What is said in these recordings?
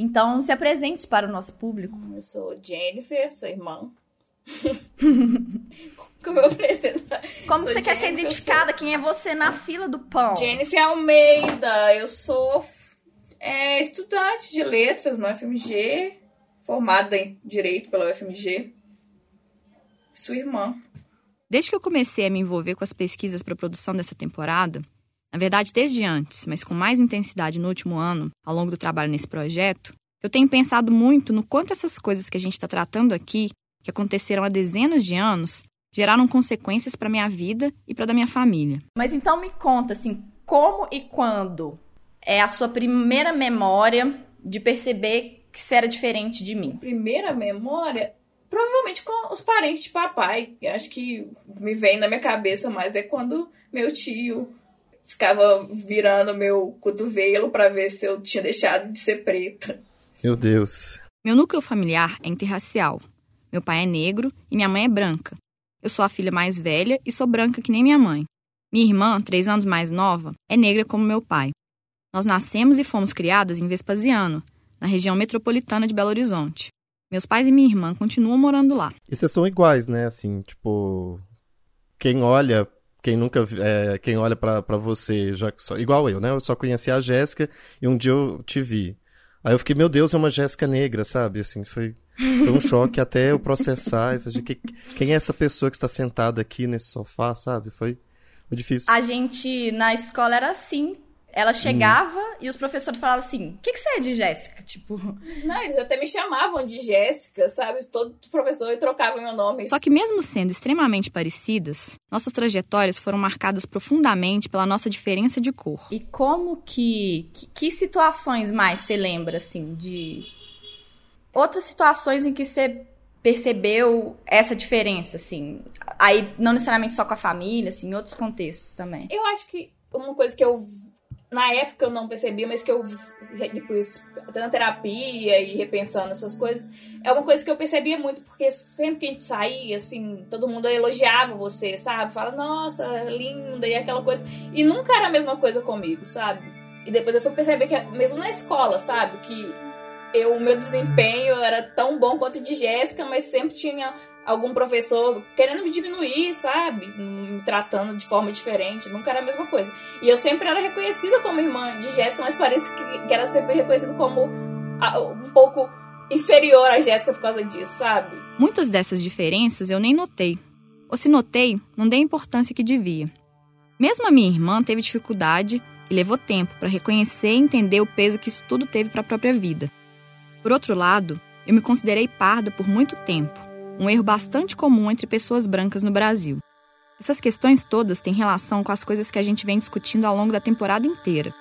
Então, se apresente para o nosso público. Eu sou Jennifer, sua irmã. Como eu pretendo. Como Sou você quer ser Jennifer, identificada? Quem é você na fila do pão? Jennifer Almeida, eu sou é, estudante de letras no FMG, formada em Direito pela UFMG. Sua irmã. Desde que eu comecei a me envolver com as pesquisas para a produção dessa temporada, na verdade desde antes, mas com mais intensidade no último ano, ao longo do trabalho nesse projeto, eu tenho pensado muito no quanto essas coisas que a gente está tratando aqui, que aconteceram há dezenas de anos, geraram consequências para minha vida e para da minha família. Mas então me conta, assim, como e quando é a sua primeira memória de perceber que você era diferente de mim? Primeira memória, provavelmente com os parentes de papai. Eu Acho que me vem na minha cabeça mais é quando meu tio ficava virando meu cotovelo para ver se eu tinha deixado de ser preta. Meu Deus. Meu núcleo familiar é interracial. Meu pai é negro e minha mãe é branca. Eu sou a filha mais velha e sou branca que nem minha mãe. Minha irmã, três anos mais nova, é negra como meu pai. Nós nascemos e fomos criadas em Vespasiano, na região metropolitana de Belo Horizonte. Meus pais e minha irmã continuam morando lá. E vocês são iguais, né? Assim, tipo. Quem olha. Quem nunca. É, quem olha pra, pra você, já só, igual eu, né? Eu só conheci a Jéssica e um dia eu te vi. Aí eu fiquei, meu Deus, é uma Jéssica negra, sabe? Assim, foi, foi um choque até eu processar. Eu falei, "Que- quem é essa pessoa que está sentada aqui nesse sofá, sabe? Foi, foi difícil. A gente na escola era assim. Ela chegava e os professores falavam assim: o que, que você é de Jéssica? Tipo, Não, eles até me chamavam de Jéssica, sabe? Todo professor trocava meu nome. Só que, mesmo sendo extremamente parecidas, nossas trajetórias foram marcadas profundamente pela nossa diferença de cor. e como que, que. que situações mais você lembra, assim, de. Outras situações em que você percebeu essa diferença, assim? Aí, não necessariamente só com a família, assim, em outros contextos também. Eu acho que uma coisa que eu na época eu não percebia, mas que eu depois até na terapia e repensando essas coisas, é uma coisa que eu percebia muito porque sempre que a gente saía, assim, todo mundo elogiava você, sabe? Fala, nossa, linda e aquela coisa. E nunca era a mesma coisa comigo, sabe? E depois eu fui perceber que mesmo na escola, sabe, que eu, o meu desempenho era tão bom quanto de Jéssica, mas sempre tinha algum professor querendo me diminuir, sabe? Me tratando de forma diferente. Nunca era a mesma coisa. E eu sempre era reconhecida como irmã de Jéssica, mas parece que, que era sempre reconhecida como um pouco inferior a Jéssica por causa disso, sabe? Muitas dessas diferenças eu nem notei. Ou se notei, não dei a importância que devia. Mesmo a minha irmã teve dificuldade e levou tempo para reconhecer e entender o peso que isso tudo teve para a própria vida. Por outro lado, eu me considerei parda por muito tempo, um erro bastante comum entre pessoas brancas no Brasil. Essas questões todas têm relação com as coisas que a gente vem discutindo ao longo da temporada inteira.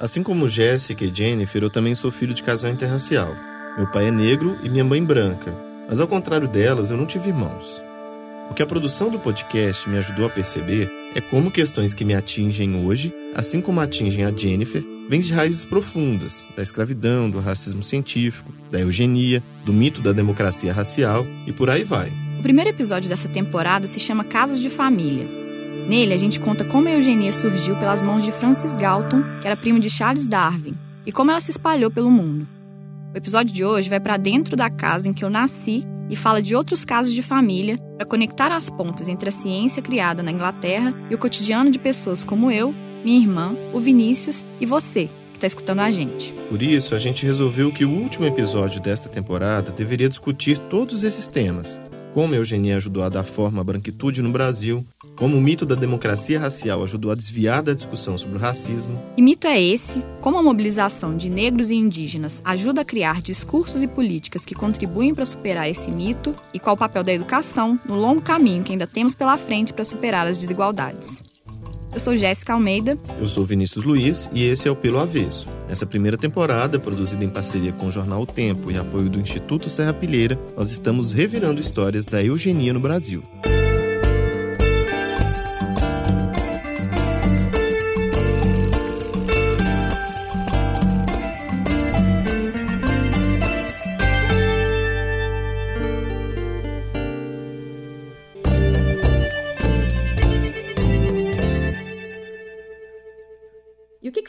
Assim como Jéssica e Jennifer, eu também sou filho de casal interracial. Meu pai é negro e minha mãe branca, mas ao contrário delas, eu não tive irmãos. O que a produção do podcast me ajudou a perceber é como questões que me atingem hoje, assim como atingem a Jennifer, vêm de raízes profundas, da escravidão, do racismo científico, da eugenia, do mito da democracia racial e por aí vai. O primeiro episódio dessa temporada se chama Casos de Família. Nele, a gente conta como a eugenia surgiu pelas mãos de Francis Galton, que era primo de Charles Darwin, e como ela se espalhou pelo mundo. O episódio de hoje vai para dentro da casa em que eu nasci e fala de outros casos de família para conectar as pontas entre a ciência criada na Inglaterra e o cotidiano de pessoas como eu, minha irmã, o Vinícius e você, que está escutando a gente. Por isso, a gente resolveu que o último episódio desta temporada deveria discutir todos esses temas. Como a eugenia ajudou a dar forma à branquitude no Brasil, como o mito da democracia racial ajudou a desviar da discussão sobre o racismo, Que mito é esse? Como a mobilização de negros e indígenas ajuda a criar discursos e políticas que contribuem para superar esse mito? E qual o papel da educação no longo caminho que ainda temos pela frente para superar as desigualdades? Eu sou Jéssica Almeida eu sou Vinícius Luiz e esse é o Pelo Avesso. Nessa primeira temporada, produzida em parceria com o jornal O Tempo e apoio do Instituto Serra Pilheira, nós estamos revirando histórias da eugenia no Brasil.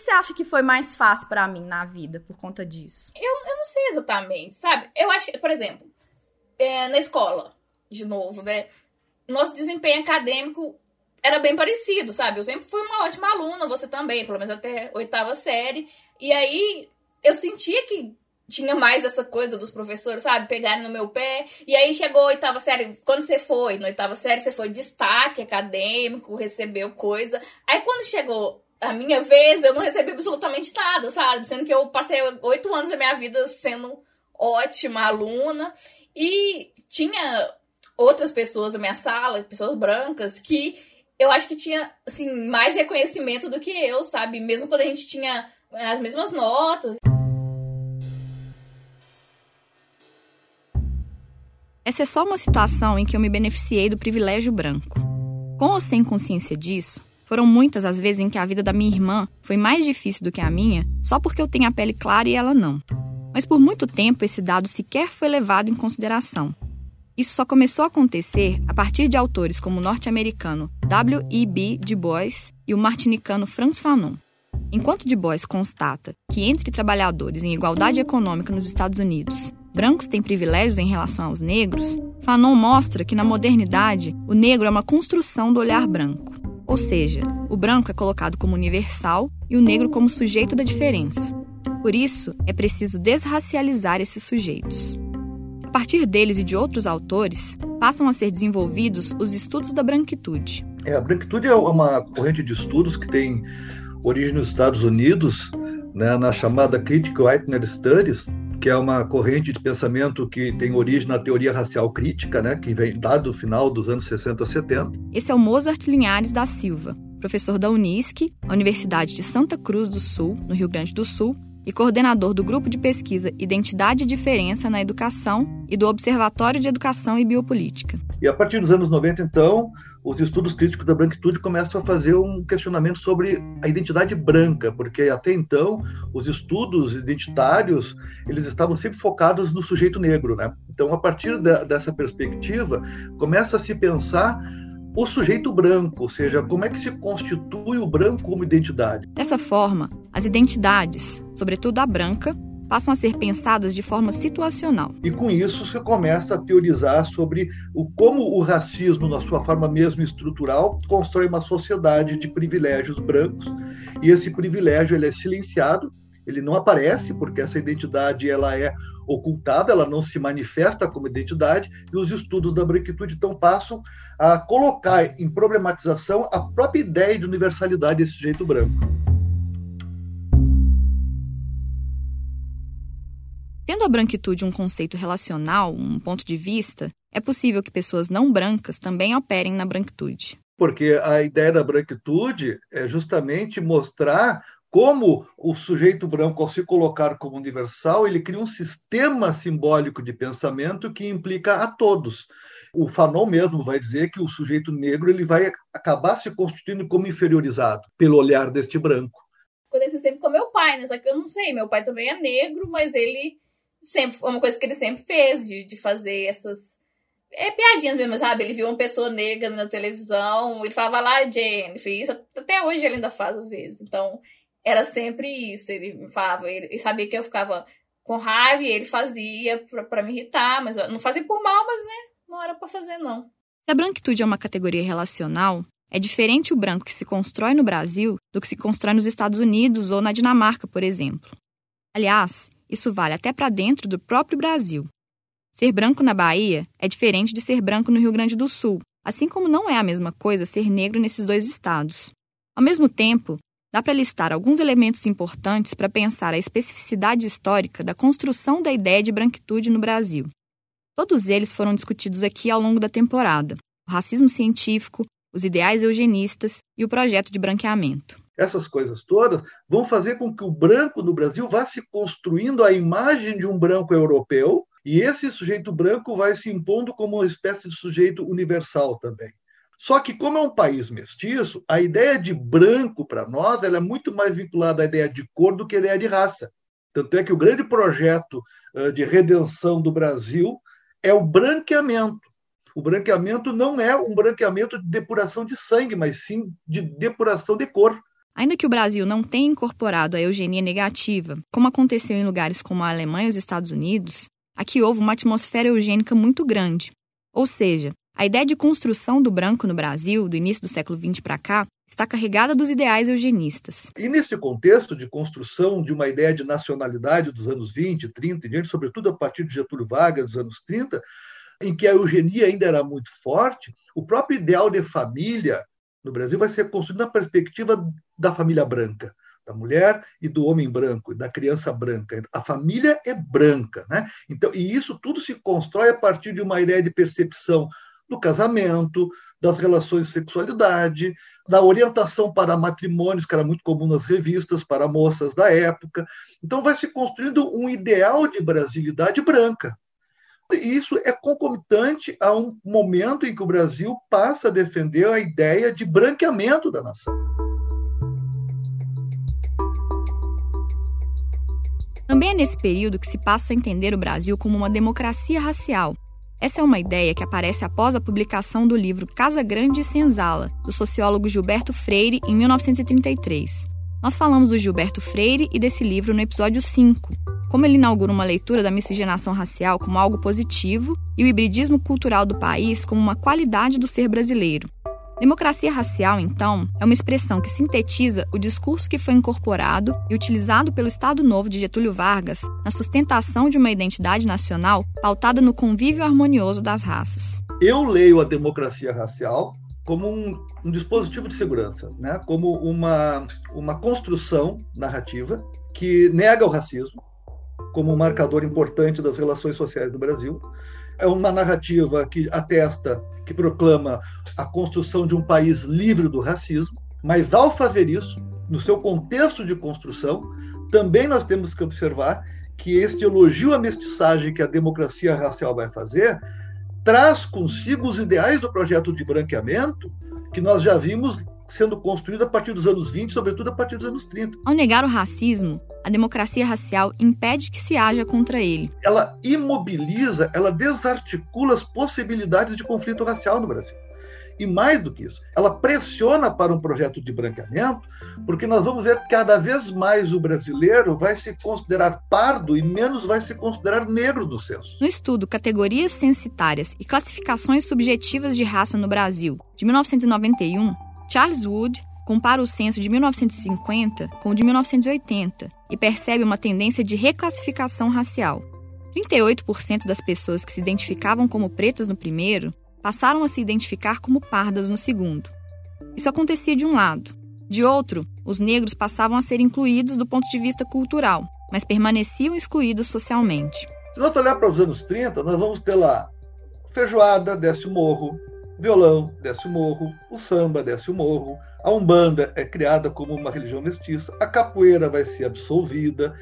Você acha que foi mais fácil pra mim na vida por conta disso? Eu, eu não não sei exatamente, sabe? Eu acho que, por exemplo, é, na escola, de novo, né? Nosso desempenho acadêmico era bem parecido, sabe? Eu sempre fui uma ótima aluna, você também, pelo menos até oitava série. E aí eu sentia que tinha mais essa coisa dos professores, sabe? Pegarem no meu pé. E aí chegou a oitava série. Quando você foi na oitava série, você foi destaque acadêmico, recebeu coisa. Aí quando chegou a minha vez, eu não recebi absolutamente nada, sabe? Sendo que eu passei oito anos da minha vida sendo ótima aluna. E tinha outras pessoas na minha sala, pessoas brancas, que eu acho que tinha, assim, mais reconhecimento do que eu, sabe? Mesmo quando a gente tinha as mesmas notas. Essa é só uma situação em que eu me beneficiei do privilégio branco. Com ou sem consciência disso, foram muitas as vezes em que a vida da minha irmã foi mais difícil do que a minha, só porque eu tenho a pele clara e ela não. Mas por muito tempo esse dado sequer foi levado em consideração. Isso só começou a acontecer a partir de autores como o norte-americano W.E.B. Du Bois e o martinicano Franz Fanon. Enquanto Du Bois constata que entre trabalhadores em igualdade econômica nos Estados Unidos, brancos têm privilégios em relação aos negros, Fanon mostra que na modernidade o negro é uma construção do olhar branco. Ou seja, o branco é colocado como universal e o negro como sujeito da diferença. Por isso, é preciso desracializar esses sujeitos. A partir deles e de outros autores, passam a ser desenvolvidos os estudos da branquitude. É, a branquitude é uma corrente de estudos que tem origem nos Estados Unidos, né, na chamada Critical Whiteness Studies, que é uma corrente de pensamento que tem origem na teoria racial crítica, né, que vem lá do final dos anos 60 a 70. Esse é o Mozart Linhares da Silva, professor da Unisc, a Universidade de Santa Cruz do Sul, no Rio Grande do Sul, e coordenador do grupo de pesquisa Identidade e Diferença na Educação e do Observatório de Educação e Biopolítica. E a partir dos anos 90, então, os estudos críticos da branquitude começam a fazer um questionamento sobre a identidade branca, porque até então os estudos identitários eles estavam sempre focados no sujeito negro, né? Então, a partir da, dessa perspectiva, começa a se pensar o sujeito branco, ou seja, como é que se constitui o branco como identidade. Dessa forma, as identidades, sobretudo a branca, passam a ser pensadas de forma situacional. E com isso se começa a teorizar sobre o como o racismo, na sua forma mesmo estrutural, constrói uma sociedade de privilégios brancos, e esse privilégio ele é silenciado, ele não aparece porque essa identidade ela é ocultada, ela não se manifesta como identidade, e os estudos da branquitude então passam a colocar em problematização a própria ideia de universalidade desse sujeito branco. Tendo a branquitude um conceito relacional, um ponto de vista, é possível que pessoas não brancas também operem na branquitude. Porque a ideia da branquitude é justamente mostrar como o sujeito branco, ao se colocar como universal, ele cria um sistema simbólico de pensamento que implica a todos. O Fanon mesmo vai dizer que o sujeito negro ele vai acabar se constituindo como inferiorizado pelo olhar deste branco. Acontece sempre com meu pai, né? Só que eu não sei, meu pai também é negro, mas ele sempre uma coisa que ele sempre fez de, de fazer essas é piadinhas mesmo, sabe? Ele viu uma pessoa negra na televisão, ele falava lá, Jennifer, isso até hoje ele ainda faz às vezes. Então, era sempre isso. Ele falava, ele, sabia que eu ficava com raiva e ele fazia para me irritar, mas não fazia por mal, mas né, não era para fazer não. Se a branquitude é uma categoria relacional, é diferente o branco que se constrói no Brasil do que se constrói nos Estados Unidos ou na Dinamarca, por exemplo. Aliás, isso vale até para dentro do próprio Brasil. Ser branco na Bahia é diferente de ser branco no Rio Grande do Sul, assim como não é a mesma coisa ser negro nesses dois estados. Ao mesmo tempo, dá para listar alguns elementos importantes para pensar a especificidade histórica da construção da ideia de branquitude no Brasil. Todos eles foram discutidos aqui ao longo da temporada: o racismo científico, os ideais eugenistas e o projeto de branqueamento. Essas coisas todas vão fazer com que o branco no Brasil vá se construindo a imagem de um branco europeu, e esse sujeito branco vai se impondo como uma espécie de sujeito universal também. Só que, como é um país mestiço, a ideia de branco para nós ela é muito mais vinculada à ideia de cor do que à ideia de raça. Tanto é que o grande projeto de redenção do Brasil é o branqueamento. O branqueamento não é um branqueamento de depuração de sangue, mas sim de depuração de cor. Ainda que o Brasil não tenha incorporado a eugenia negativa, como aconteceu em lugares como a Alemanha e os Estados Unidos, aqui houve uma atmosfera eugênica muito grande. Ou seja, a ideia de construção do branco no Brasil, do início do século XX para cá, está carregada dos ideais eugenistas. E nesse contexto de construção de uma ideia de nacionalidade dos anos 20, 30 e diante, sobretudo a partir de Getúlio Vargas dos anos 30, em que a eugenia ainda era muito forte, o próprio ideal de família no Brasil vai ser construído na perspectiva da família branca, da mulher e do homem branco, da criança branca. A família é branca, né? Então, e isso tudo se constrói a partir de uma ideia de percepção do casamento, das relações de sexualidade, da orientação para matrimônios, que era muito comum nas revistas, para moças da época. Então, vai se construindo um ideal de brasilidade branca. Isso é concomitante a um momento em que o Brasil passa a defender a ideia de branqueamento da nação. Também é nesse período que se passa a entender o Brasil como uma democracia racial. Essa é uma ideia que aparece após a publicação do livro Casa Grande e Senzala, do sociólogo Gilberto Freire, em 1933. Nós falamos do Gilberto Freire e desse livro no episódio 5, como ele inaugura uma leitura da miscigenação racial como algo positivo e o hibridismo cultural do país como uma qualidade do ser brasileiro. Democracia racial, então, é uma expressão que sintetiza o discurso que foi incorporado e utilizado pelo Estado Novo de Getúlio Vargas na sustentação de uma identidade nacional pautada no convívio harmonioso das raças. Eu leio a democracia racial como um, um dispositivo de segurança, né? como uma, uma construção narrativa que nega o racismo, como um marcador importante das relações sociais do Brasil. É uma narrativa que atesta, que proclama a construção de um país livre do racismo, mas ao fazer isso, no seu contexto de construção, também nós temos que observar que este elogio à mestiçagem que a democracia racial vai fazer traz consigo os ideais do projeto de branqueamento que nós já vimos sendo construído a partir dos anos 20, sobretudo a partir dos anos 30. Ao negar o racismo, a democracia racial impede que se haja contra ele. Ela imobiliza, ela desarticula as possibilidades de conflito racial no Brasil. E mais do que isso, ela pressiona para um projeto de branqueamento, porque nós vamos ver que cada vez mais o brasileiro vai se considerar pardo e menos vai se considerar negro do censo. No estudo Categorias Censitárias e Classificações Subjetivas de Raça no Brasil, de 1991, Charles Wood compara o censo de 1950 com o de 1980 e percebe uma tendência de reclassificação racial. 38% das pessoas que se identificavam como pretas no primeiro passaram a se identificar como pardas no segundo. Isso acontecia de um lado. De outro, os negros passavam a ser incluídos do ponto de vista cultural, mas permaneciam excluídos socialmente. Se nós olhar para os anos 30, nós vamos ter lá feijoada, desce o morro, violão desce o morro, o samba desce o morro, a Umbanda é criada como uma religião mestiça, a capoeira vai ser absolvida,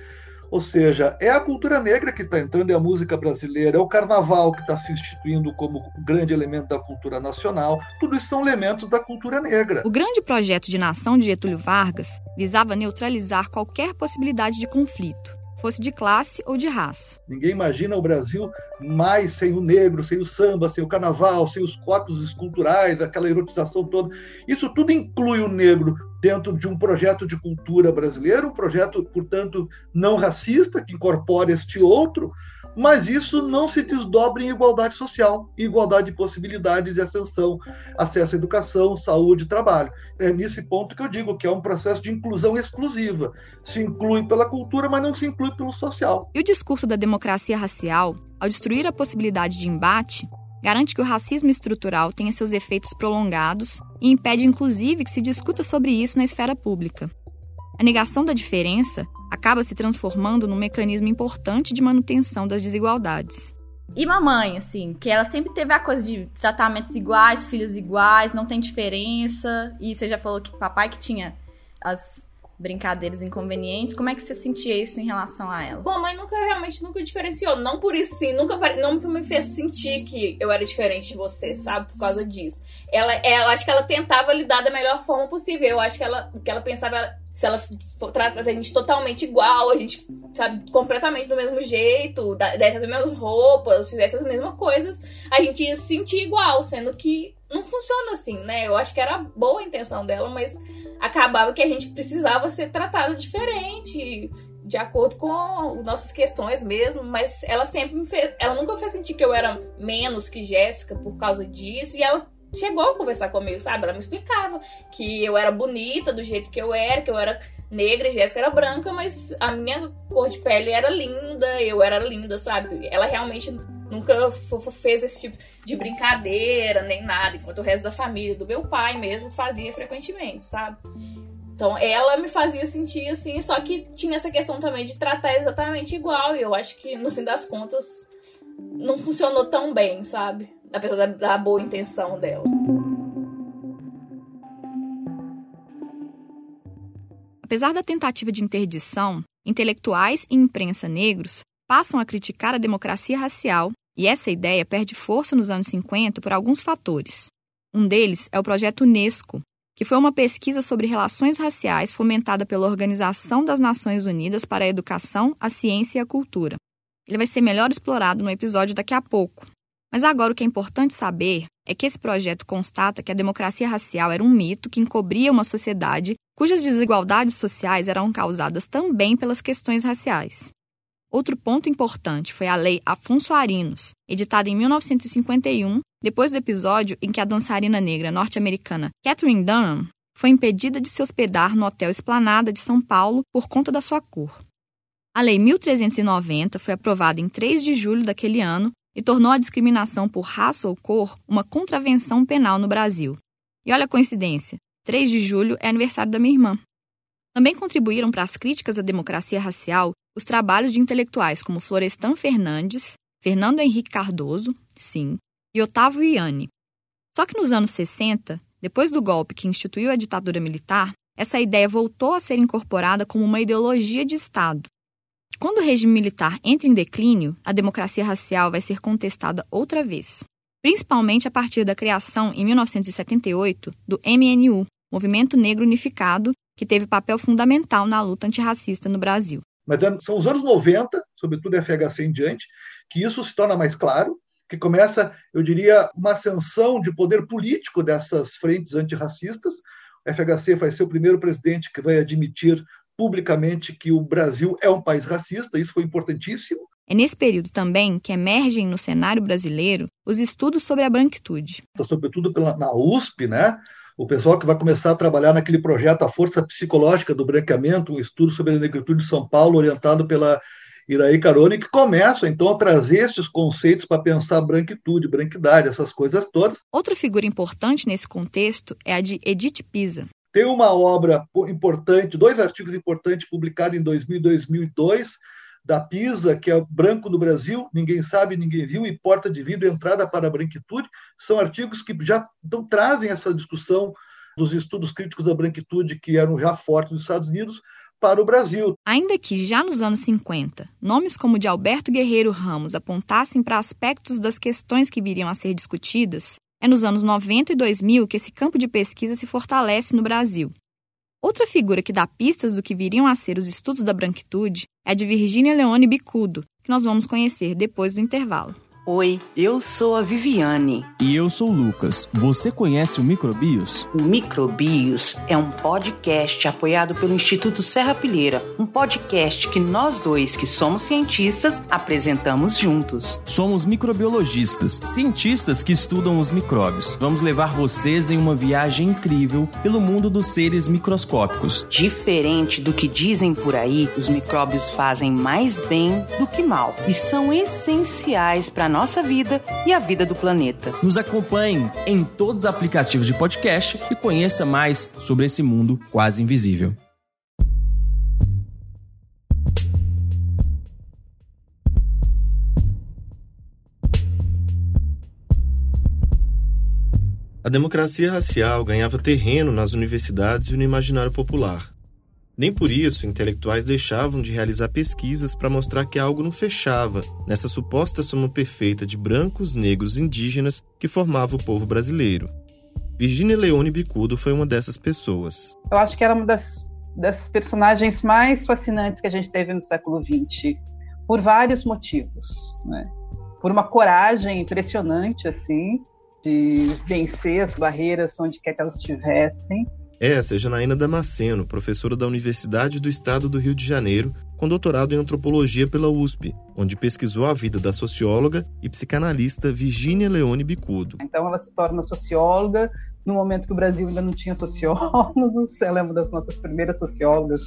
ou seja, é a cultura negra que está entrando, é a música brasileira, é o carnaval que está se instituindo como grande elemento da cultura nacional. Tudo isso são elementos da cultura negra. O grande projeto de nação de Getúlio Vargas visava neutralizar qualquer possibilidade de conflito fosse de classe ou de raça. Ninguém imagina o Brasil mais sem o negro, sem o samba, sem o carnaval, sem os corpos esculturais, aquela erotização toda. Isso tudo inclui o negro dentro de um projeto de cultura brasileiro, um projeto, portanto, não racista, que incorpora este outro, mas isso não se desdobra em igualdade social, igualdade de possibilidades e ascensão, acesso à educação, saúde, trabalho. É nesse ponto que eu digo que é um processo de inclusão exclusiva. Se inclui pela cultura, mas não se inclui pelo social. E o discurso da democracia racial, ao destruir a possibilidade de embate, garante que o racismo estrutural tenha seus efeitos prolongados e impede, inclusive, que se discuta sobre isso na esfera pública. A negação da diferença acaba se transformando num mecanismo importante de manutenção das desigualdades. E mamãe, assim, que ela sempre teve a coisa de tratamentos iguais, filhos iguais, não tem diferença. E você já falou que papai que tinha as brincadeiras inconvenientes. Como é que você sentia isso em relação a ela? Bom, a mãe nunca realmente nunca diferenciou. Não por isso, sim, nunca, nunca me fez sentir que eu era diferente de você, sabe? Por causa disso. Ela, é, eu acho que ela tentava lidar da melhor forma possível. Eu acho que ela, que ela pensava se ela tratasse a gente totalmente igual, a gente, sabe, completamente do mesmo jeito, dessas mesmas roupas, fizesse as mesmas coisas, a gente ia se sentir igual, sendo que não funciona assim, né? Eu acho que era boa a intenção dela, mas acabava que a gente precisava ser tratado diferente, de acordo com nossas questões mesmo, mas ela sempre me fez, ela nunca fez sentir que eu era menos que Jéssica por causa disso, e ela chegou a conversar comigo, sabe? Ela me explicava que eu era bonita do jeito que eu era, que eu era negra Jéssica era branca, mas a minha cor de pele era linda, eu era linda, sabe? Ela realmente nunca fez esse tipo de brincadeira, nem nada, enquanto o resto da família, do meu pai mesmo, fazia frequentemente, sabe? Então ela me fazia sentir assim, só que tinha essa questão também de tratar exatamente igual, e eu acho que no fim das contas não funcionou tão bem, sabe? Apesar da, da boa intenção dela. Apesar da tentativa de interdição, intelectuais e imprensa negros passam a criticar a democracia racial, e essa ideia perde força nos anos 50 por alguns fatores. Um deles é o projeto Unesco, que foi uma pesquisa sobre relações raciais fomentada pela Organização das Nações Unidas para a Educação, a Ciência e a Cultura. Ele vai ser melhor explorado no episódio daqui a pouco. Mas agora o que é importante saber é que esse projeto constata que a democracia racial era um mito que encobria uma sociedade cujas desigualdades sociais eram causadas também pelas questões raciais. Outro ponto importante foi a Lei Afonso Arinos, editada em 1951, depois do episódio em que a dançarina negra norte-americana Catherine Dunham foi impedida de se hospedar no Hotel Esplanada de São Paulo por conta da sua cor. A Lei 1390 foi aprovada em 3 de julho daquele ano e tornou a discriminação por raça ou cor uma contravenção penal no Brasil. E olha a coincidência, 3 de julho é aniversário da minha irmã. Também contribuíram para as críticas à democracia racial os trabalhos de intelectuais como Florestan Fernandes, Fernando Henrique Cardoso, sim, e Otávio Iane. Só que nos anos 60, depois do golpe que instituiu a ditadura militar, essa ideia voltou a ser incorporada como uma ideologia de Estado. Quando o regime militar entra em declínio, a democracia racial vai ser contestada outra vez, principalmente a partir da criação, em 1978, do MNU, Movimento Negro Unificado, que teve papel fundamental na luta antirracista no Brasil. Mas são os anos 90, sobretudo FHC em diante, que isso se torna mais claro, que começa, eu diria, uma ascensão de poder político dessas frentes antirracistas. O FHC vai ser o primeiro presidente que vai admitir publicamente que o Brasil é um país racista, isso foi importantíssimo. É nesse período também que emergem no cenário brasileiro os estudos sobre a branquitude. Sobretudo pela, na USP, né? o pessoal que vai começar a trabalhar naquele projeto A Força Psicológica do Branqueamento, um estudo sobre a negritude de São Paulo, orientado pela Iraí Carone, que começa então a trazer esses conceitos para pensar branquitude, branquidade, essas coisas todas. Outra figura importante nesse contexto é a de Edith Pisa. Tem uma obra importante, dois artigos importantes publicados em 2000 e 2002, da PISA, que é branco no Brasil, ninguém sabe, ninguém viu, e porta de vidro, entrada para a branquitude, são artigos que já então, trazem essa discussão dos estudos críticos da branquitude que eram já fortes nos Estados Unidos para o Brasil. Ainda que já nos anos 50, nomes como de Alberto Guerreiro Ramos apontassem para aspectos das questões que viriam a ser discutidas, é nos anos 90 e 2000 que esse campo de pesquisa se fortalece no Brasil. Outra figura que dá pistas do que viriam a ser os estudos da branquitude é a de Virginia Leone Bicudo, que nós vamos conhecer depois do intervalo. Oi, eu sou a Viviane. E eu sou o Lucas. Você conhece o Microbios? O Microbios é um podcast apoiado pelo Instituto Serra Pilheira, um podcast que nós dois, que somos cientistas, apresentamos juntos. Somos microbiologistas, cientistas que estudam os micróbios. Vamos levar vocês em uma viagem incrível pelo mundo dos seres microscópicos. Diferente do que dizem por aí, os micróbios fazem mais bem do que mal e são essenciais para nossa vida e a vida do planeta. Nos acompanhe em todos os aplicativos de podcast e conheça mais sobre esse mundo quase invisível. A democracia racial ganhava terreno nas universidades e no imaginário popular. Nem por isso intelectuais deixavam de realizar pesquisas para mostrar que algo não fechava nessa suposta soma perfeita de brancos, negros e indígenas que formava o povo brasileiro. Virginia Leone Bicudo foi uma dessas pessoas. Eu acho que era uma das, das personagens mais fascinantes que a gente teve no século XX, por vários motivos. Né? Por uma coragem impressionante, assim, de vencer as barreiras onde quer que elas estivessem. Essa é Janaína Damasceno, professora da Universidade do Estado do Rio de Janeiro, com doutorado em antropologia pela USP, onde pesquisou a vida da socióloga e psicanalista Virginia Leone Bicudo. Então ela se torna socióloga no momento que o Brasil ainda não tinha sociólogos, ela é uma das nossas primeiras sociólogas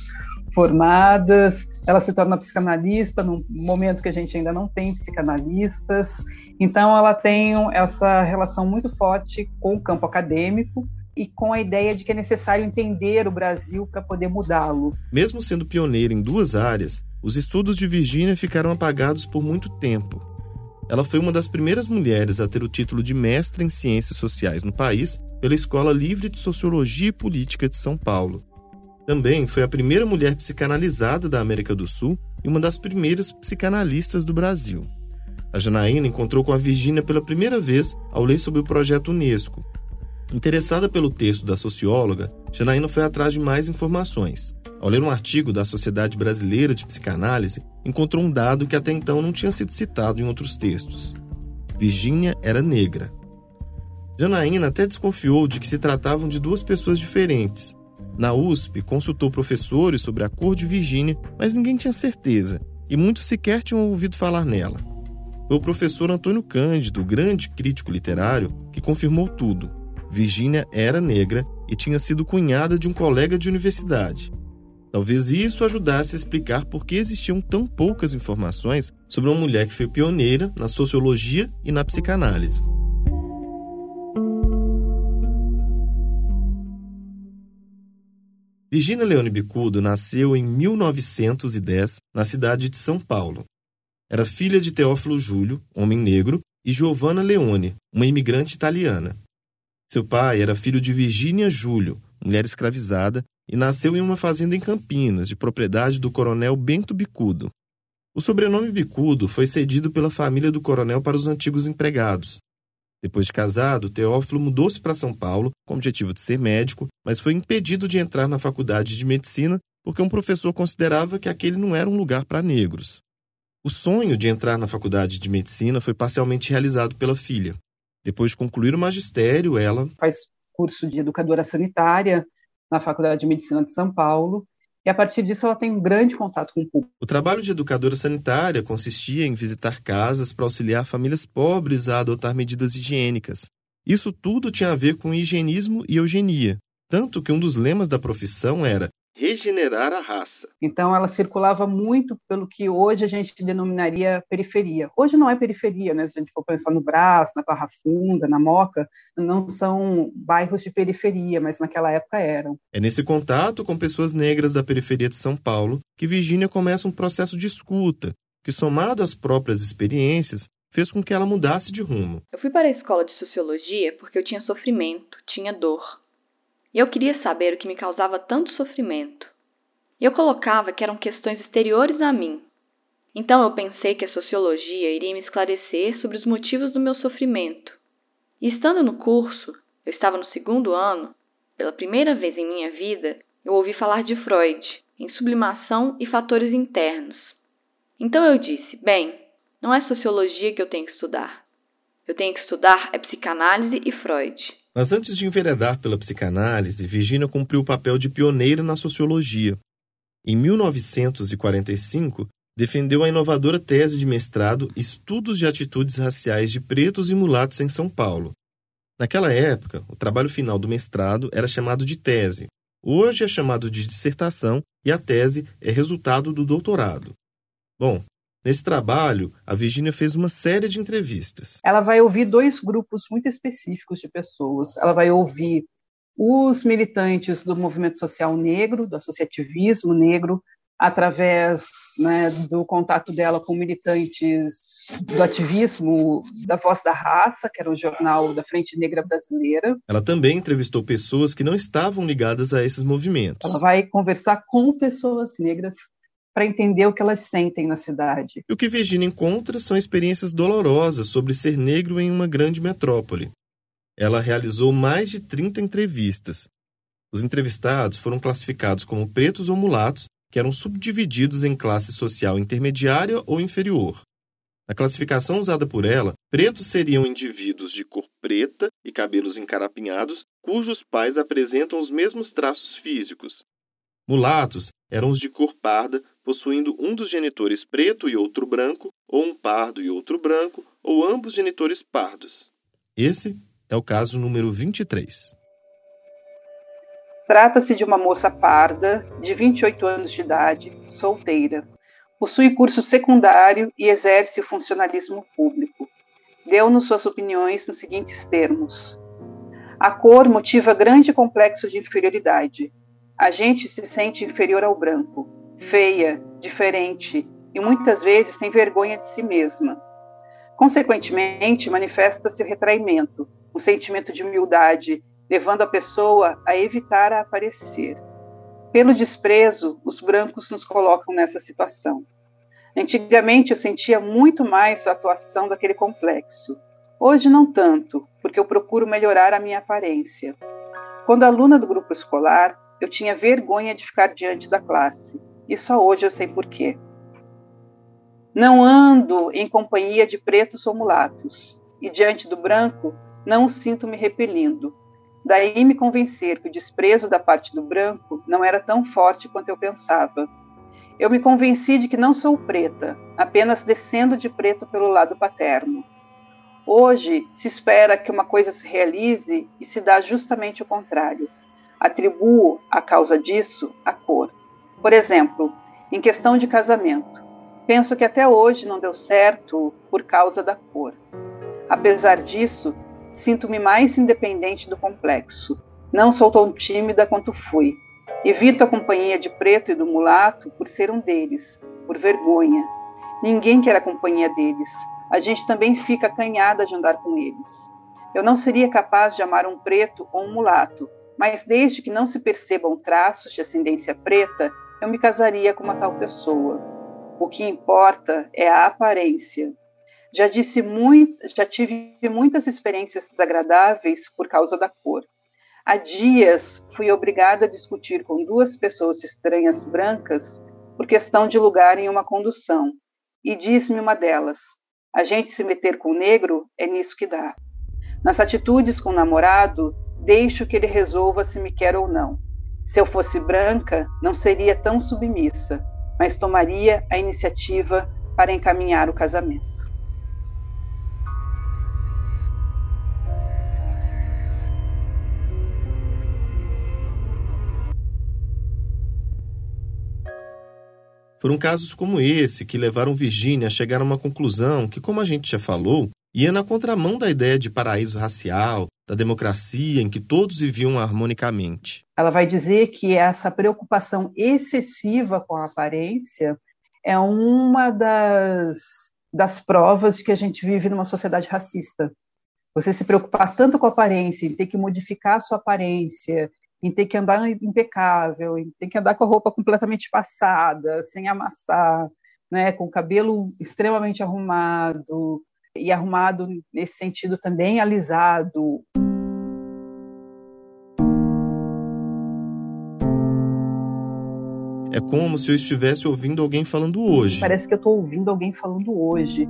formadas, ela se torna psicanalista num momento que a gente ainda não tem psicanalistas, então ela tem essa relação muito forte com o campo acadêmico, e com a ideia de que é necessário entender o Brasil para poder mudá-lo. Mesmo sendo pioneira em duas áreas, os estudos de Virgínia ficaram apagados por muito tempo. Ela foi uma das primeiras mulheres a ter o título de mestra em Ciências Sociais no país pela Escola Livre de Sociologia e Política de São Paulo. Também foi a primeira mulher psicanalizada da América do Sul e uma das primeiras psicanalistas do Brasil. A Janaína encontrou com a Virgínia pela primeira vez ao ler sobre o projeto Unesco, Interessada pelo texto da socióloga, Janaína foi atrás de mais informações. Ao ler um artigo da Sociedade Brasileira de Psicanálise, encontrou um dado que até então não tinha sido citado em outros textos. Virgínia era negra. Janaína até desconfiou de que se tratavam de duas pessoas diferentes. Na USP, consultou professores sobre a cor de Virgínia, mas ninguém tinha certeza, e muitos sequer tinham ouvido falar nela. Foi o professor Antônio Cândido, grande crítico literário, que confirmou tudo. Virginia era negra e tinha sido cunhada de um colega de universidade. Talvez isso ajudasse a explicar por que existiam tão poucas informações sobre uma mulher que foi pioneira na sociologia e na psicanálise. Virginia Leone Bicudo nasceu em 1910 na cidade de São Paulo. Era filha de Teófilo Júlio, homem negro, e Giovanna Leone, uma imigrante italiana. Seu pai era filho de Virgínia Júlio, mulher escravizada, e nasceu em uma fazenda em Campinas, de propriedade do coronel Bento Bicudo. O sobrenome Bicudo foi cedido pela família do coronel para os antigos empregados. Depois de casado, Teófilo mudou-se para São Paulo com o objetivo de ser médico, mas foi impedido de entrar na faculdade de medicina porque um professor considerava que aquele não era um lugar para negros. O sonho de entrar na faculdade de medicina foi parcialmente realizado pela filha. Depois de concluir o magistério, ela faz curso de educadora sanitária na Faculdade de Medicina de São Paulo. E a partir disso ela tem um grande contato com o público. O trabalho de educadora sanitária consistia em visitar casas para auxiliar famílias pobres a adotar medidas higiênicas. Isso tudo tinha a ver com higienismo e eugenia, tanto que um dos lemas da profissão era regenerar a raça. Então, ela circulava muito pelo que hoje a gente denominaria periferia. Hoje não é periferia, né? Se a gente for pensar no Brás, na Barra Funda, na Moca, não são bairros de periferia, mas naquela época eram. É nesse contato com pessoas negras da periferia de São Paulo que Virgínia começa um processo de escuta, que, somado às próprias experiências, fez com que ela mudasse de rumo. Eu fui para a escola de sociologia porque eu tinha sofrimento, tinha dor. E eu queria saber o que me causava tanto sofrimento. E eu colocava que eram questões exteriores a mim. Então eu pensei que a sociologia iria me esclarecer sobre os motivos do meu sofrimento. E estando no curso, eu estava no segundo ano, pela primeira vez em minha vida, eu ouvi falar de Freud, em sublimação e fatores internos. Então eu disse: bem, não é sociologia que eu tenho que estudar. Eu tenho que estudar é psicanálise e Freud. Mas antes de enveredar pela psicanálise, Virginia cumpriu o papel de pioneira na sociologia. Em 1945, defendeu a inovadora tese de mestrado Estudos de Atitudes Raciais de Pretos e Mulatos em São Paulo. Naquela época, o trabalho final do mestrado era chamado de tese. Hoje é chamado de dissertação e a tese é resultado do doutorado. Bom, nesse trabalho, a Virginia fez uma série de entrevistas. Ela vai ouvir dois grupos muito específicos de pessoas. Ela vai ouvir os militantes do movimento social negro, do associativismo negro, através né, do contato dela com militantes do ativismo da Voz da Raça, que era o jornal da Frente Negra Brasileira. Ela também entrevistou pessoas que não estavam ligadas a esses movimentos. Ela vai conversar com pessoas negras para entender o que elas sentem na cidade. E o que Virginia encontra são experiências dolorosas sobre ser negro em uma grande metrópole ela realizou mais de 30 entrevistas. Os entrevistados foram classificados como pretos ou mulatos, que eram subdivididos em classe social intermediária ou inferior. Na classificação usada por ela, pretos seriam indivíduos de cor preta e cabelos encarapinhados, cujos pais apresentam os mesmos traços físicos. Mulatos eram os de cor parda, possuindo um dos genitores preto e outro branco, ou um pardo e outro branco, ou ambos genitores pardos. Esse é o caso número 23. Trata-se de uma moça parda, de 28 anos de idade, solteira. Possui curso secundário e exerce o funcionalismo público. Deu-nos suas opiniões nos seguintes termos: A cor motiva grande complexo de inferioridade. A gente se sente inferior ao branco, feia, diferente e muitas vezes tem vergonha de si mesma. Consequentemente, manifesta-se o retraimento, um sentimento de humildade levando a pessoa a evitar a aparecer. Pelo desprezo, os brancos nos colocam nessa situação. Antigamente eu sentia muito mais a atuação daquele complexo. Hoje não tanto, porque eu procuro melhorar a minha aparência. Quando aluna do grupo escolar, eu tinha vergonha de ficar diante da classe, e só hoje eu sei por quê. Não ando em companhia de pretos ou mulatos, e diante do branco não sinto me repelindo, Daí me convencer que o desprezo da parte do branco não era tão forte quanto eu pensava. Eu me convenci de que não sou preta, apenas descendo de preto pelo lado paterno. Hoje se espera que uma coisa se realize e se dá justamente o contrário. Atribuo a causa disso a cor. Por exemplo, em questão de casamento, penso que até hoje não deu certo por causa da cor. Apesar disso, sinto-me mais independente do complexo. Não sou tão tímida quanto fui. Evito a companhia de preto e do mulato por ser um deles, por vergonha. Ninguém quer a companhia deles. A gente também fica acanhada de andar com eles. Eu não seria capaz de amar um preto ou um mulato, mas desde que não se percebam traços de ascendência preta, eu me casaria com uma tal pessoa. O que importa é a aparência. Já disse muito, já tive muitas experiências desagradáveis por causa da cor. Há dias fui obrigada a discutir com duas pessoas estranhas brancas por questão de lugar em uma condução. E disse-me uma delas: a gente se meter com o negro é nisso que dá. Nas atitudes com o namorado, deixo que ele resolva se me quer ou não. Se eu fosse branca, não seria tão submissa, mas tomaria a iniciativa para encaminhar o casamento. Foram casos como esse que levaram Virginia a chegar a uma conclusão que, como a gente já falou, ia na contramão da ideia de paraíso racial, da democracia em que todos viviam harmonicamente. Ela vai dizer que essa preocupação excessiva com a aparência é uma das, das provas de que a gente vive numa sociedade racista. Você se preocupar tanto com a aparência, ter que modificar a sua aparência, em ter que andar impecável, em ter que andar com a roupa completamente passada, sem amassar, né, com o cabelo extremamente arrumado e arrumado nesse sentido também alisado. É como se eu estivesse ouvindo alguém falando hoje. Parece que eu estou ouvindo alguém falando hoje.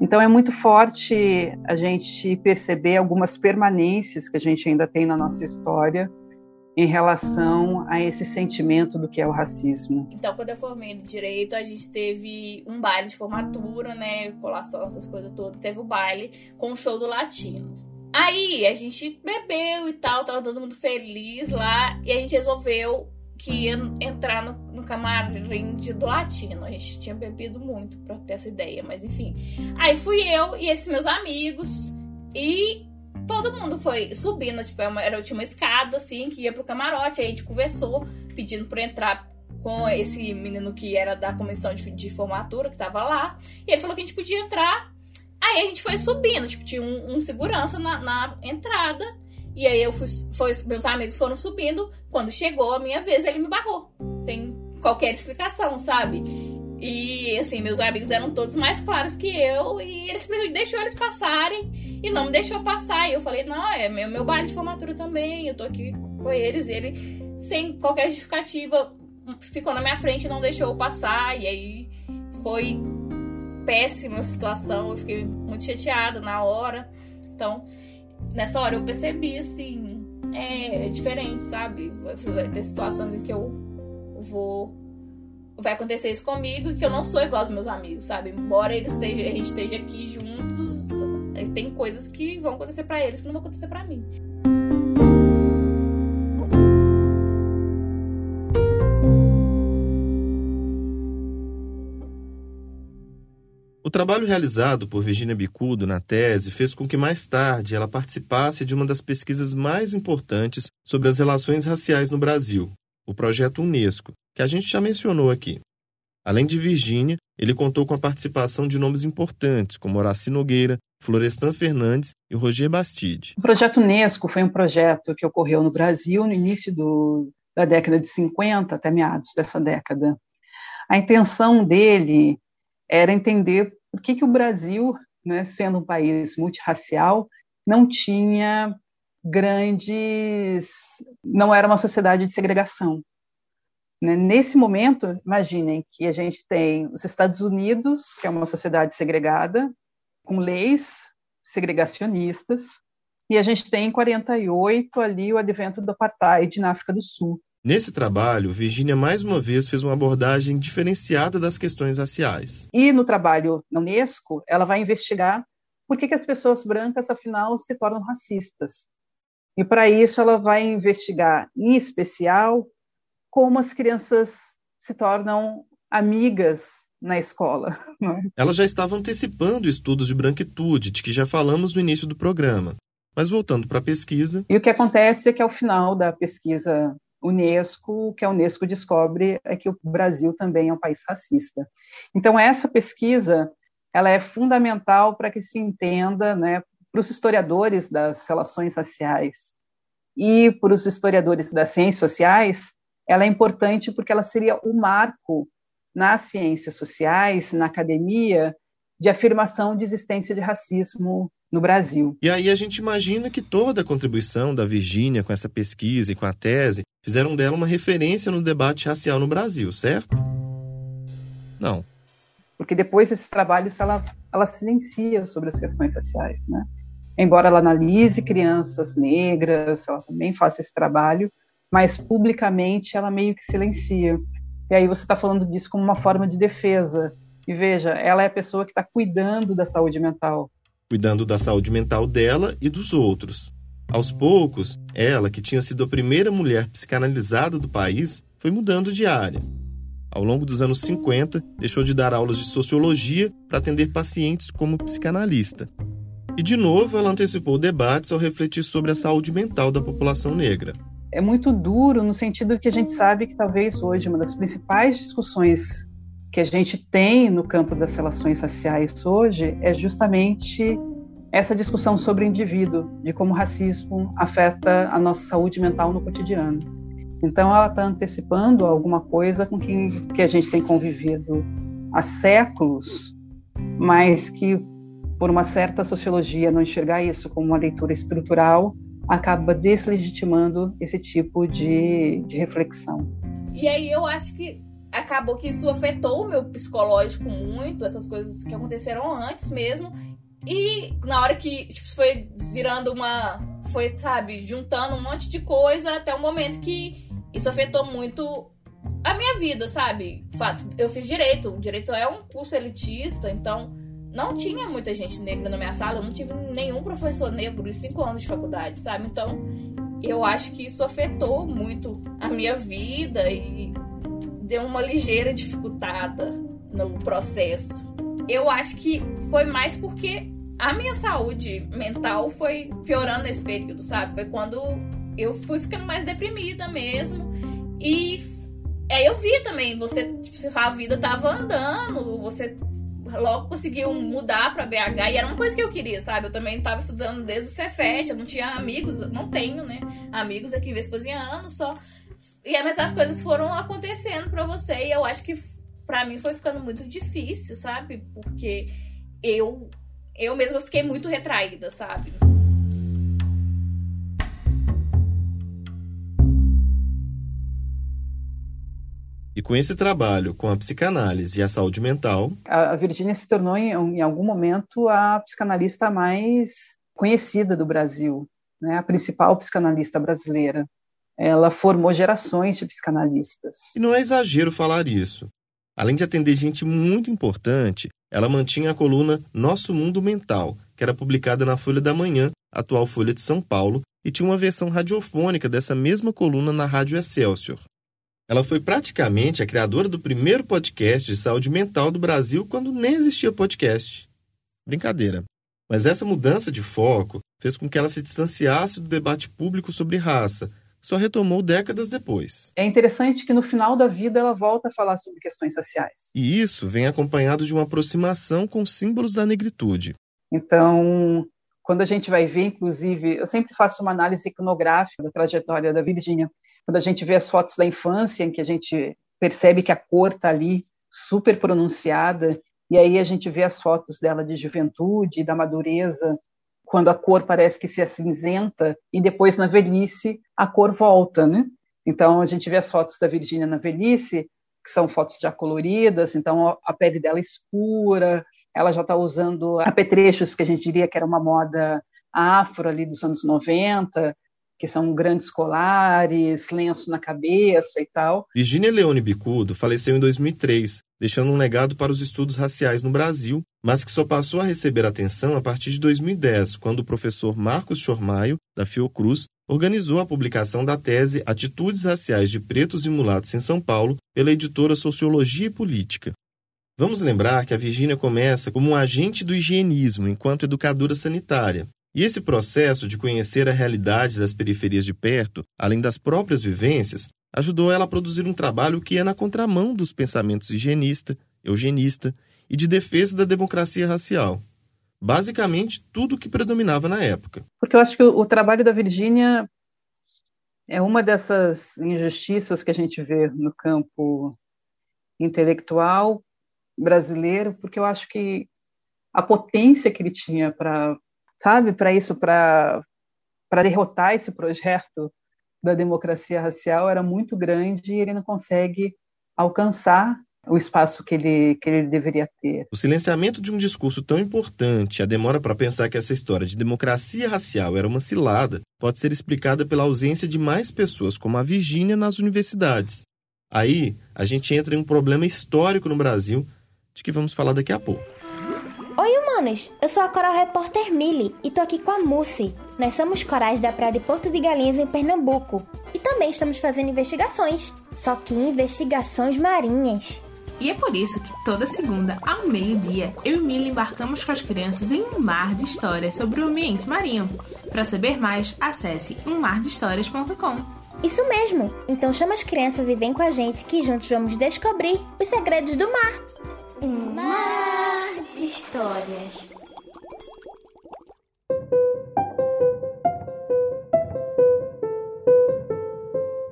Então é muito forte a gente perceber algumas permanências que a gente ainda tem na nossa história em relação a esse sentimento do que é o racismo. Então, quando eu formei no direito, a gente teve um baile de formatura, né, colação, essas coisas todas, teve o baile com o show do latino. Aí a gente bebeu e tal, tava todo mundo feliz lá, e a gente resolveu que ia entrar no, no camarim do latino. A gente tinha bebido muito pra ter essa ideia, mas enfim. Aí fui eu e esses meus amigos, e todo mundo foi subindo, tipo, é era, tinha uma escada, assim, que ia pro camarote, aí a gente conversou, pedindo pra entrar com esse menino que era da comissão de, de formatura, que tava lá, e ele falou que a gente podia entrar, aí a gente foi subindo, tipo, tinha um, um segurança na, na, entrada, e aí eu fui, foi, meus amigos foram subindo, quando chegou a minha vez, ele me barrou, sem qualquer explicação, sabe? E assim, meus amigos eram todos mais claros que eu, e ele simplesmente deixou eles passarem e não me deixou passar. E eu falei, não, é meu, meu baile de formatura também, eu tô aqui com eles. E ele, sem qualquer justificativa, ficou na minha frente e não deixou eu passar. E aí foi péssima situação, eu fiquei muito chateada na hora. Então, nessa hora eu percebi, assim, é, é diferente, sabe? Vai ter situações em que eu vou. Vai acontecer isso comigo e que eu não sou igual aos meus amigos, sabe? Embora eles estejam, a gente esteja aqui juntos, tem coisas que vão acontecer para eles que não vão acontecer para mim. O trabalho realizado por Virginia Bicudo na tese fez com que mais tarde ela participasse de uma das pesquisas mais importantes sobre as relações raciais no Brasil, o projeto Unesco, que a gente já mencionou aqui. Além de Virginia, ele contou com a participação de nomes importantes como Horaci Nogueira, Florestan Fernandes e Roger Bastide. O projeto Unesco foi um projeto que ocorreu no Brasil no início do, da década de 50 até meados dessa década. A intenção dele era entender por que, que o Brasil, né, sendo um país multirracial, não tinha grandes. não era uma sociedade de segregação. Né? Nesse momento, imaginem que a gente tem os Estados Unidos, que é uma sociedade segregada, com leis segregacionistas, e a gente tem em 48 ali o advento do apartheid na África do Sul. Nesse trabalho, Virginia mais uma vez fez uma abordagem diferenciada das questões raciais. E no trabalho na Unesco, ela vai investigar por que, que as pessoas brancas, afinal, se tornam racistas. E para isso, ela vai investigar, em especial, como as crianças se tornam amigas na escola. É? Ela já estava antecipando estudos de branquitude, de que já falamos no início do programa. Mas voltando para a pesquisa. E o que acontece é que ao final da pesquisa Unesco, o que a Unesco descobre é que o Brasil também é um país racista. Então essa pesquisa ela é fundamental para que se entenda, né, para os historiadores das relações raciais e para os historiadores das ciências sociais, ela é importante porque ela seria o marco nas ciências sociais, na academia, de afirmação de existência de racismo no Brasil. E aí a gente imagina que toda a contribuição da Virgínia com essa pesquisa e com a tese fizeram dela uma referência no debate racial no Brasil, certo? Não. Porque depois desses trabalhos ela, ela silencia sobre as questões raciais, né? Embora ela analise crianças negras, ela também faça esse trabalho, mas publicamente ela meio que silencia. E aí você está falando disso como uma forma de defesa. E veja, ela é a pessoa que está cuidando da saúde mental cuidando da saúde mental dela e dos outros. Aos poucos, ela, que tinha sido a primeira mulher psicanalizada do país, foi mudando de área. Ao longo dos anos 50, deixou de dar aulas de sociologia para atender pacientes como psicanalista. E, de novo, ela antecipou debates ao refletir sobre a saúde mental da população negra. É muito duro no sentido que a gente sabe que talvez hoje uma das principais discussões que a gente tem no campo das relações raciais hoje é justamente essa discussão sobre o indivíduo, de como o racismo afeta a nossa saúde mental no cotidiano. Então, ela está antecipando alguma coisa com que, que a gente tem convivido há séculos, mas que, por uma certa sociologia, não enxergar isso como uma leitura estrutural, acaba deslegitimando esse tipo de, de reflexão. E aí eu acho que acabou que isso afetou o meu psicológico muito, essas coisas que aconteceram antes mesmo. E na hora que tipo, foi virando uma. Foi, sabe, juntando um monte de coisa até o momento que isso afetou muito a minha vida, sabe? Fato, eu fiz direito. Direito é um curso elitista, então não tinha muita gente negra na minha sala. Eu não tive nenhum professor negro em cinco anos de faculdade, sabe? Então eu acho que isso afetou muito a minha vida e deu uma ligeira dificultada no processo. Eu acho que foi mais porque a minha saúde mental foi piorando nesse período, sabe? Foi quando eu fui ficando mais deprimida mesmo. E aí eu vi também, você, tipo, a vida tava andando, você logo conseguiu mudar para BH e era uma coisa que eu queria, sabe? Eu também tava estudando desde o Cefet, eu não tinha amigos, não tenho, né? Amigos aqui vespasianos só. E mas as coisas foram acontecendo para você e eu acho que para mim foi ficando muito difícil, sabe? Porque eu eu mesma fiquei muito retraída, sabe? E com esse trabalho com a psicanálise e a saúde mental. A Virginia se tornou, em, em algum momento, a psicanalista mais conhecida do Brasil, né? a principal psicanalista brasileira. Ela formou gerações de psicanalistas. E não é exagero falar isso. Além de atender gente muito importante, ela mantinha a coluna Nosso Mundo Mental, que era publicada na Folha da Manhã, atual Folha de São Paulo, e tinha uma versão radiofônica dessa mesma coluna na Rádio Excelsior. Ela foi praticamente a criadora do primeiro podcast de saúde mental do Brasil quando nem existia podcast. Brincadeira. Mas essa mudança de foco fez com que ela se distanciasse do debate público sobre raça, que só retomou décadas depois. É interessante que no final da vida ela volta a falar sobre questões raciais. E isso vem acompanhado de uma aproximação com símbolos da negritude. Então, quando a gente vai ver, inclusive, eu sempre faço uma análise iconográfica da trajetória da Virgínia. Quando a gente vê as fotos da infância, em que a gente percebe que a cor está ali super pronunciada, e aí a gente vê as fotos dela de juventude, da madureza, quando a cor parece que se acinzenta, e depois na velhice a cor volta, né? Então a gente vê as fotos da Virgínia na velhice, que são fotos já coloridas, então a pele dela é escura, ela já está usando apetrechos que a gente diria que era uma moda afro ali dos anos 90, que são grandes colares, lenço na cabeça e tal. Virginia Leone Bicudo faleceu em 2003, deixando um legado para os estudos raciais no Brasil, mas que só passou a receber atenção a partir de 2010, quando o professor Marcos Chormaio, da Fiocruz, organizou a publicação da tese Atitudes Raciais de Pretos e Mulatos em São Paulo pela editora Sociologia e Política. Vamos lembrar que a Virgínia começa como um agente do higienismo enquanto educadora sanitária. E esse processo de conhecer a realidade das periferias de perto, além das próprias vivências, ajudou ela a produzir um trabalho que é na contramão dos pensamentos higienista, eugenista e de defesa da democracia racial. Basicamente, tudo o que predominava na época. Porque eu acho que o, trabalho da Virgínia é uma dessas injustiças que a gente vê no campo intelectual brasileiro, porque eu acho que a potência que ele tinha para, sabe, para isso, para derrotar esse projeto da democracia racial era muito grande e ele não consegue alcançar o espaço que ele, que ele deveria ter. O silenciamento de um discurso tão importante, a demora para pensar que essa história de democracia racial era uma cilada, pode ser explicada pela ausência de mais pessoas como a Virgínia nas universidades. Aí, a gente entra em um problema histórico no Brasil de que vamos falar daqui a pouco. Oi, humanos! Eu sou a coral repórter Millie e tô aqui com a Mussi. Nós somos corais da Praia de Porto de Galinhas, em Pernambuco. E também estamos fazendo investigações, só que investigações marinhas. E é por isso que toda segunda, ao meio-dia, eu e Millie embarcamos com as crianças em um mar de histórias sobre o ambiente marinho. Para saber mais, acesse ummardhistórias.com. Isso mesmo! Então chama as crianças e vem com a gente que juntos vamos descobrir os segredos do mar. Um mar de histórias.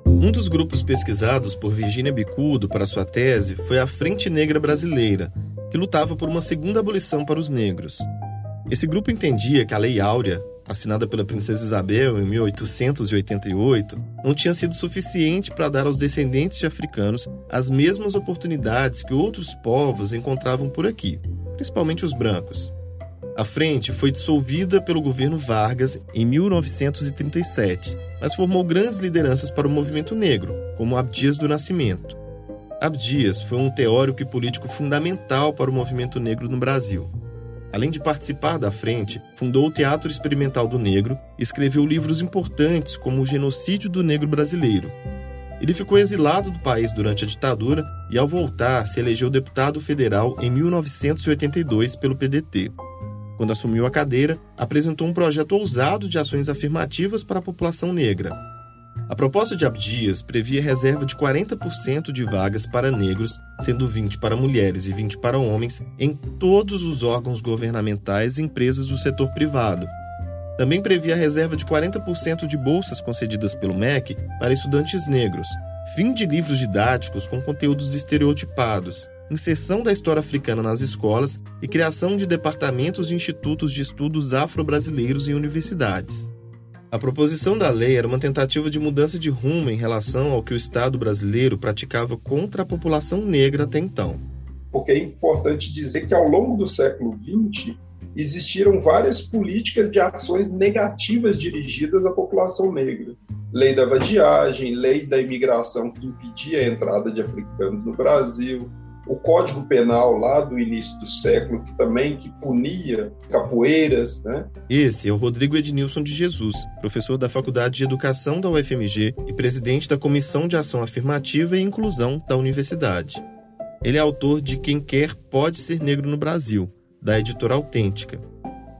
Um dos grupos pesquisados por Virginia Bicudo para sua tese foi a Frente Negra Brasileira, que lutava por uma segunda abolição para os negros. Esse grupo entendia que a Lei Áurea, assinada pela Princesa Isabel em 1888, não tinha sido suficiente para dar aos descendentes de africanos as mesmas oportunidades que outros povos encontravam por aqui, principalmente os brancos. A frente foi dissolvida pelo governo Vargas em 1937, mas formou grandes lideranças para o movimento negro, como Abdias do Nascimento. Abdias foi um teórico e político fundamental para o movimento negro no Brasil. Além de participar da frente, fundou o Teatro Experimental do Negro e escreveu livros importantes como O Genocídio do Negro Brasileiro. Ele ficou exilado do país durante a ditadura e, ao voltar, se elegeu deputado federal em 1982 pelo PDT. Quando assumiu a cadeira, apresentou um projeto ousado de ações afirmativas para a população negra. A proposta de Abdias previa reserva de 40% de vagas para negros, sendo 20 para mulheres e 20 para homens, em todos os órgãos governamentais e empresas do setor privado. Também previa a reserva de 40% de bolsas concedidas pelo MEC para estudantes negros, fim de livros didáticos com conteúdos estereotipados, inserção da história africana nas escolas e criação de departamentos e institutos de estudos afro-brasileiros em universidades. A proposição da lei era uma tentativa de mudança de rumo em relação ao que o Estado brasileiro praticava contra a população negra até então. Porque é importante dizer que ao longo do século XX, existiram várias políticas de ações negativas dirigidas à população negra. Lei da vadiagem, lei da imigração que impedia a entrada de africanos no Brasil, o Código Penal lá do início do século, que também que punia capoeiras, né? Esse é o Rodrigo Ednilson de Jesus, professor da Faculdade de Educação da UFMG e presidente da Comissão de Ação Afirmativa e Inclusão da universidade. Ele é autor de Quem Quer Pode Ser Negro no Brasil, da editora Autêntica.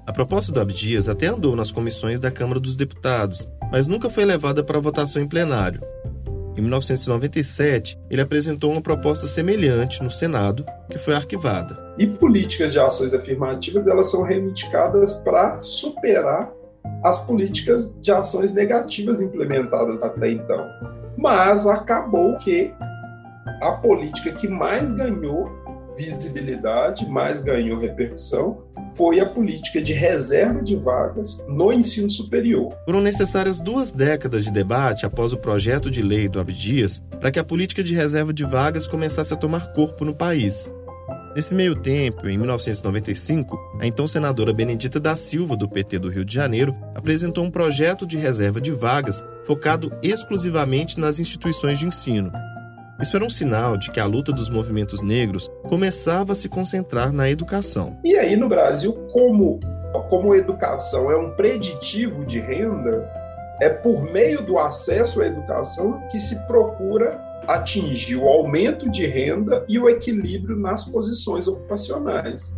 A proposta do Abdias até andou nas comissões da Câmara dos Deputados, mas nunca foi levada para votação em plenário. Em 1997, ele apresentou uma proposta semelhante no Senado, que foi arquivada. E políticas de ações afirmativas, elas são reivindicadas para superar as políticas de ações negativas implementadas até então. Mas acabou que a política que mais ganhou visibilidade, mais ganhou repercussão, foi a política de reserva de vagas no ensino superior. Foram necessárias duas décadas de debate após o projeto de lei do Abdias para que a política de reserva de vagas começasse a tomar corpo no país. Nesse meio tempo, em 1995, a então senadora Benedita da Silva, do PT do Rio de Janeiro, apresentou um projeto de reserva de vagas focado exclusivamente nas instituições de ensino, isso era um sinal de que a luta dos movimentos negros começava a se concentrar na educação. E aí no Brasil, como como educação é um preditivo de renda, é por meio do acesso à educação que se procura atingir o aumento de renda e o equilíbrio nas posições ocupacionais.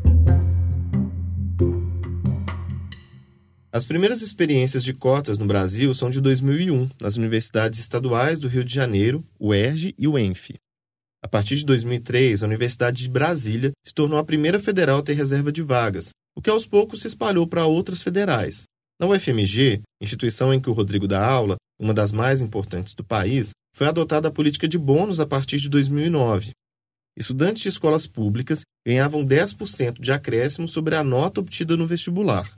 As primeiras experiências de cotas no Brasil são de 2001, nas universidades estaduais do Rio de Janeiro, o ERJ e o ENF. A partir de 2003, a Universidade de Brasília se tornou a primeira federal a ter reserva de vagas, o que aos poucos se espalhou para outras federais. Na UFMG, instituição em que o Rodrigo dá aula, uma das mais importantes do país, foi adotada a política de bônus a partir de 2009. Estudantes de escolas públicas ganhavam 10% de acréscimo sobre a nota obtida no vestibular.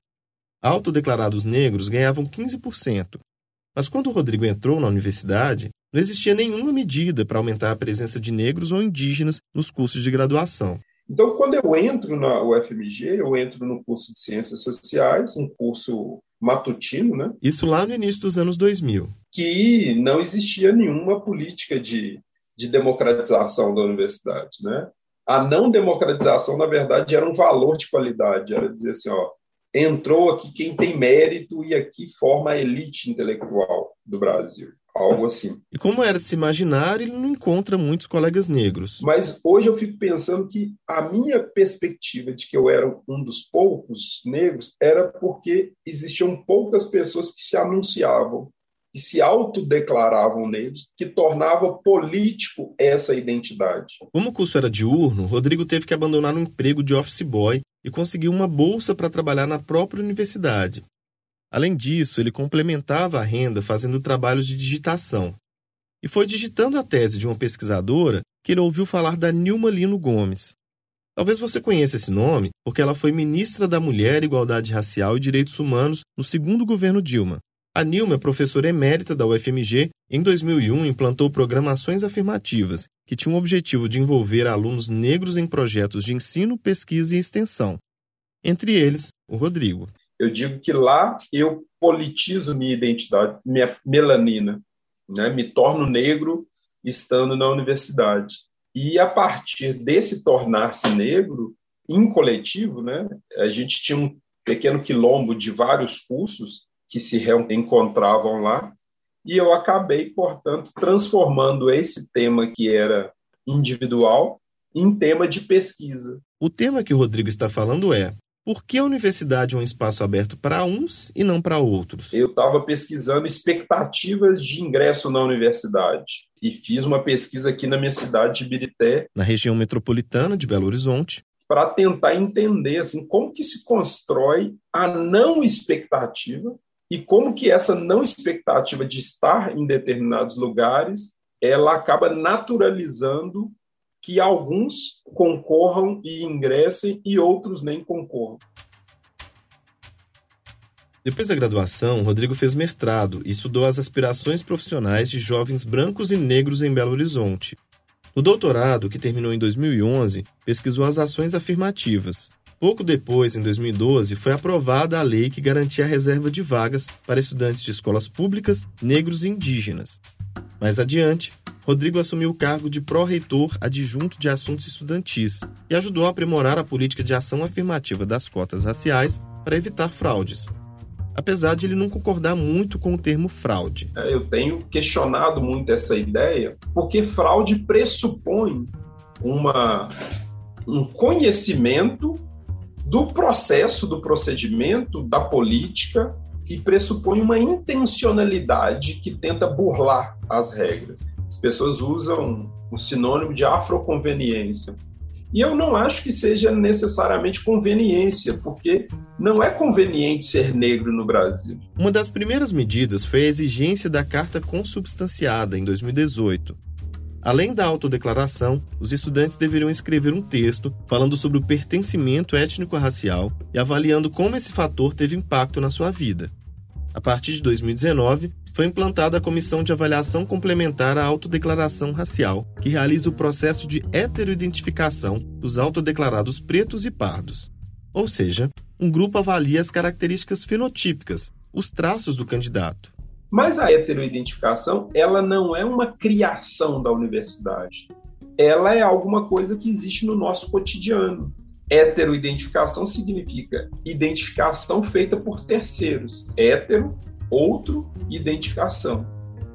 Autodeclarados negros ganhavam 15%. Mas quando o Rodrigo entrou na universidade, não existia nenhuma medida para aumentar a presença de negros ou indígenas nos cursos de graduação. Então, quando eu entro na UFMG, eu entro no curso de Ciências Sociais, um curso matutino, né? Isso lá no início dos anos 2000. Que não existia nenhuma política de, de democratização da universidade, né? A não democratização, na verdade, era um valor de qualidade, era dizer assim, ó, entrou aqui quem tem mérito e aqui forma a elite intelectual do Brasil. Algo assim. E como era de se imaginar, ele não encontra muitos colegas negros. Mas hoje eu fico pensando que a minha perspectiva de que eu era um dos poucos negros era porque existiam poucas pessoas que se anunciavam que se autodeclaravam negros, que tornava político essa identidade. Como o curso era diurno, Rodrigo teve que abandonar um emprego de office boy e conseguiu uma bolsa para trabalhar na própria universidade. Além disso, ele complementava a renda fazendo trabalhos de digitação. E foi digitando a tese de uma pesquisadora que ele ouviu falar da Nilma Lino Gomes. Talvez você conheça esse nome porque ela foi ministra da Mulher, Igualdade Racial e Direitos Humanos no segundo governo Dilma. A Nilma é professora emérita da UFMG em 2001 implantou programações afirmativas que tinham o objetivo de envolver alunos negros em projetos de ensino, pesquisa e extensão. Entre eles, o Rodrigo. Eu digo que lá eu politizo minha identidade, minha melanina, né? me torno negro estando na universidade. E a partir desse tornar-se negro, em coletivo, né? a gente tinha um pequeno quilombo de vários cursos que se encontravam lá, e eu acabei, portanto, transformando esse tema que era individual em tema de pesquisa. O tema que o Rodrigo está falando é por que a universidade é um espaço aberto para uns e não para outros? Eu estava pesquisando expectativas de ingresso na universidade e fiz uma pesquisa aqui na minha cidade de Birité, na região metropolitana de Belo Horizonte, para tentar entender assim como que se constrói a não expectativa e como que essa não expectativa de estar em determinados lugares ela acaba naturalizando que alguns concorram e ingressem e outros nem concorram. Depois da graduação, Rodrigo fez mestrado e estudou as aspirações profissionais de jovens brancos e negros em Belo Horizonte. No doutorado, que terminou em 2011, pesquisou as ações afirmativas. Pouco depois, em 2012, foi aprovada a lei que garantia a reserva de vagas para estudantes de escolas públicas, negros e indígenas. Mais adiante, Rodrigo assumiu o cargo de pró-reitor adjunto de assuntos estudantis e ajudou a aprimorar a política de ação afirmativa das cotas raciais para evitar fraudes. Apesar de ele não concordar muito com o termo fraude. É, eu tenho questionado muito essa ideia, porque fraude pressupõe uma, um conhecimento do processo, do procedimento, da política e pressupõe uma intencionalidade que tenta burlar as regras. As pessoas usam o sinônimo de afroconveniência. E eu não acho que seja necessariamente conveniência, porque não é conveniente ser negro no Brasil. Uma das primeiras medidas foi a exigência da carta consubstanciada em 2018. Além da autodeclaração, os estudantes deveriam escrever um texto falando sobre o pertencimento étnico-racial e avaliando como esse fator teve impacto na sua vida. A partir de 2019, foi implantada a Comissão de Avaliação Complementar à Autodeclaração Racial, que realiza o processo de heteroidentificação dos autodeclarados pretos e pardos. Ou seja, um grupo avalia as características fenotípicas, os traços do candidato. Mas a heteroidentificação, ela não é uma criação da universidade. Ela é alguma coisa que existe no nosso cotidiano. Heteroidentificação significa identificação feita por terceiros. Hétero outro, identificação.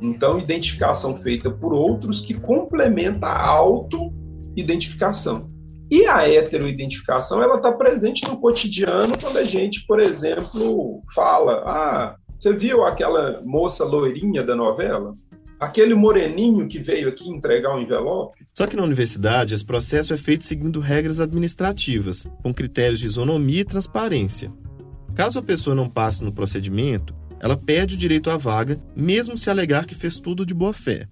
Então, identificação feita por outros que complementa a auto-identificação. E a heteroidentificação, ela está presente no cotidiano quando a gente, por exemplo, fala: ah, você viu aquela moça loirinha da novela? Aquele moreninho que veio aqui entregar o um envelope? Só que na universidade, esse processo é feito seguindo regras administrativas, com critérios de isonomia e transparência. Caso a pessoa não passe no procedimento, ela perde o direito à vaga, mesmo se alegar que fez tudo de boa fé.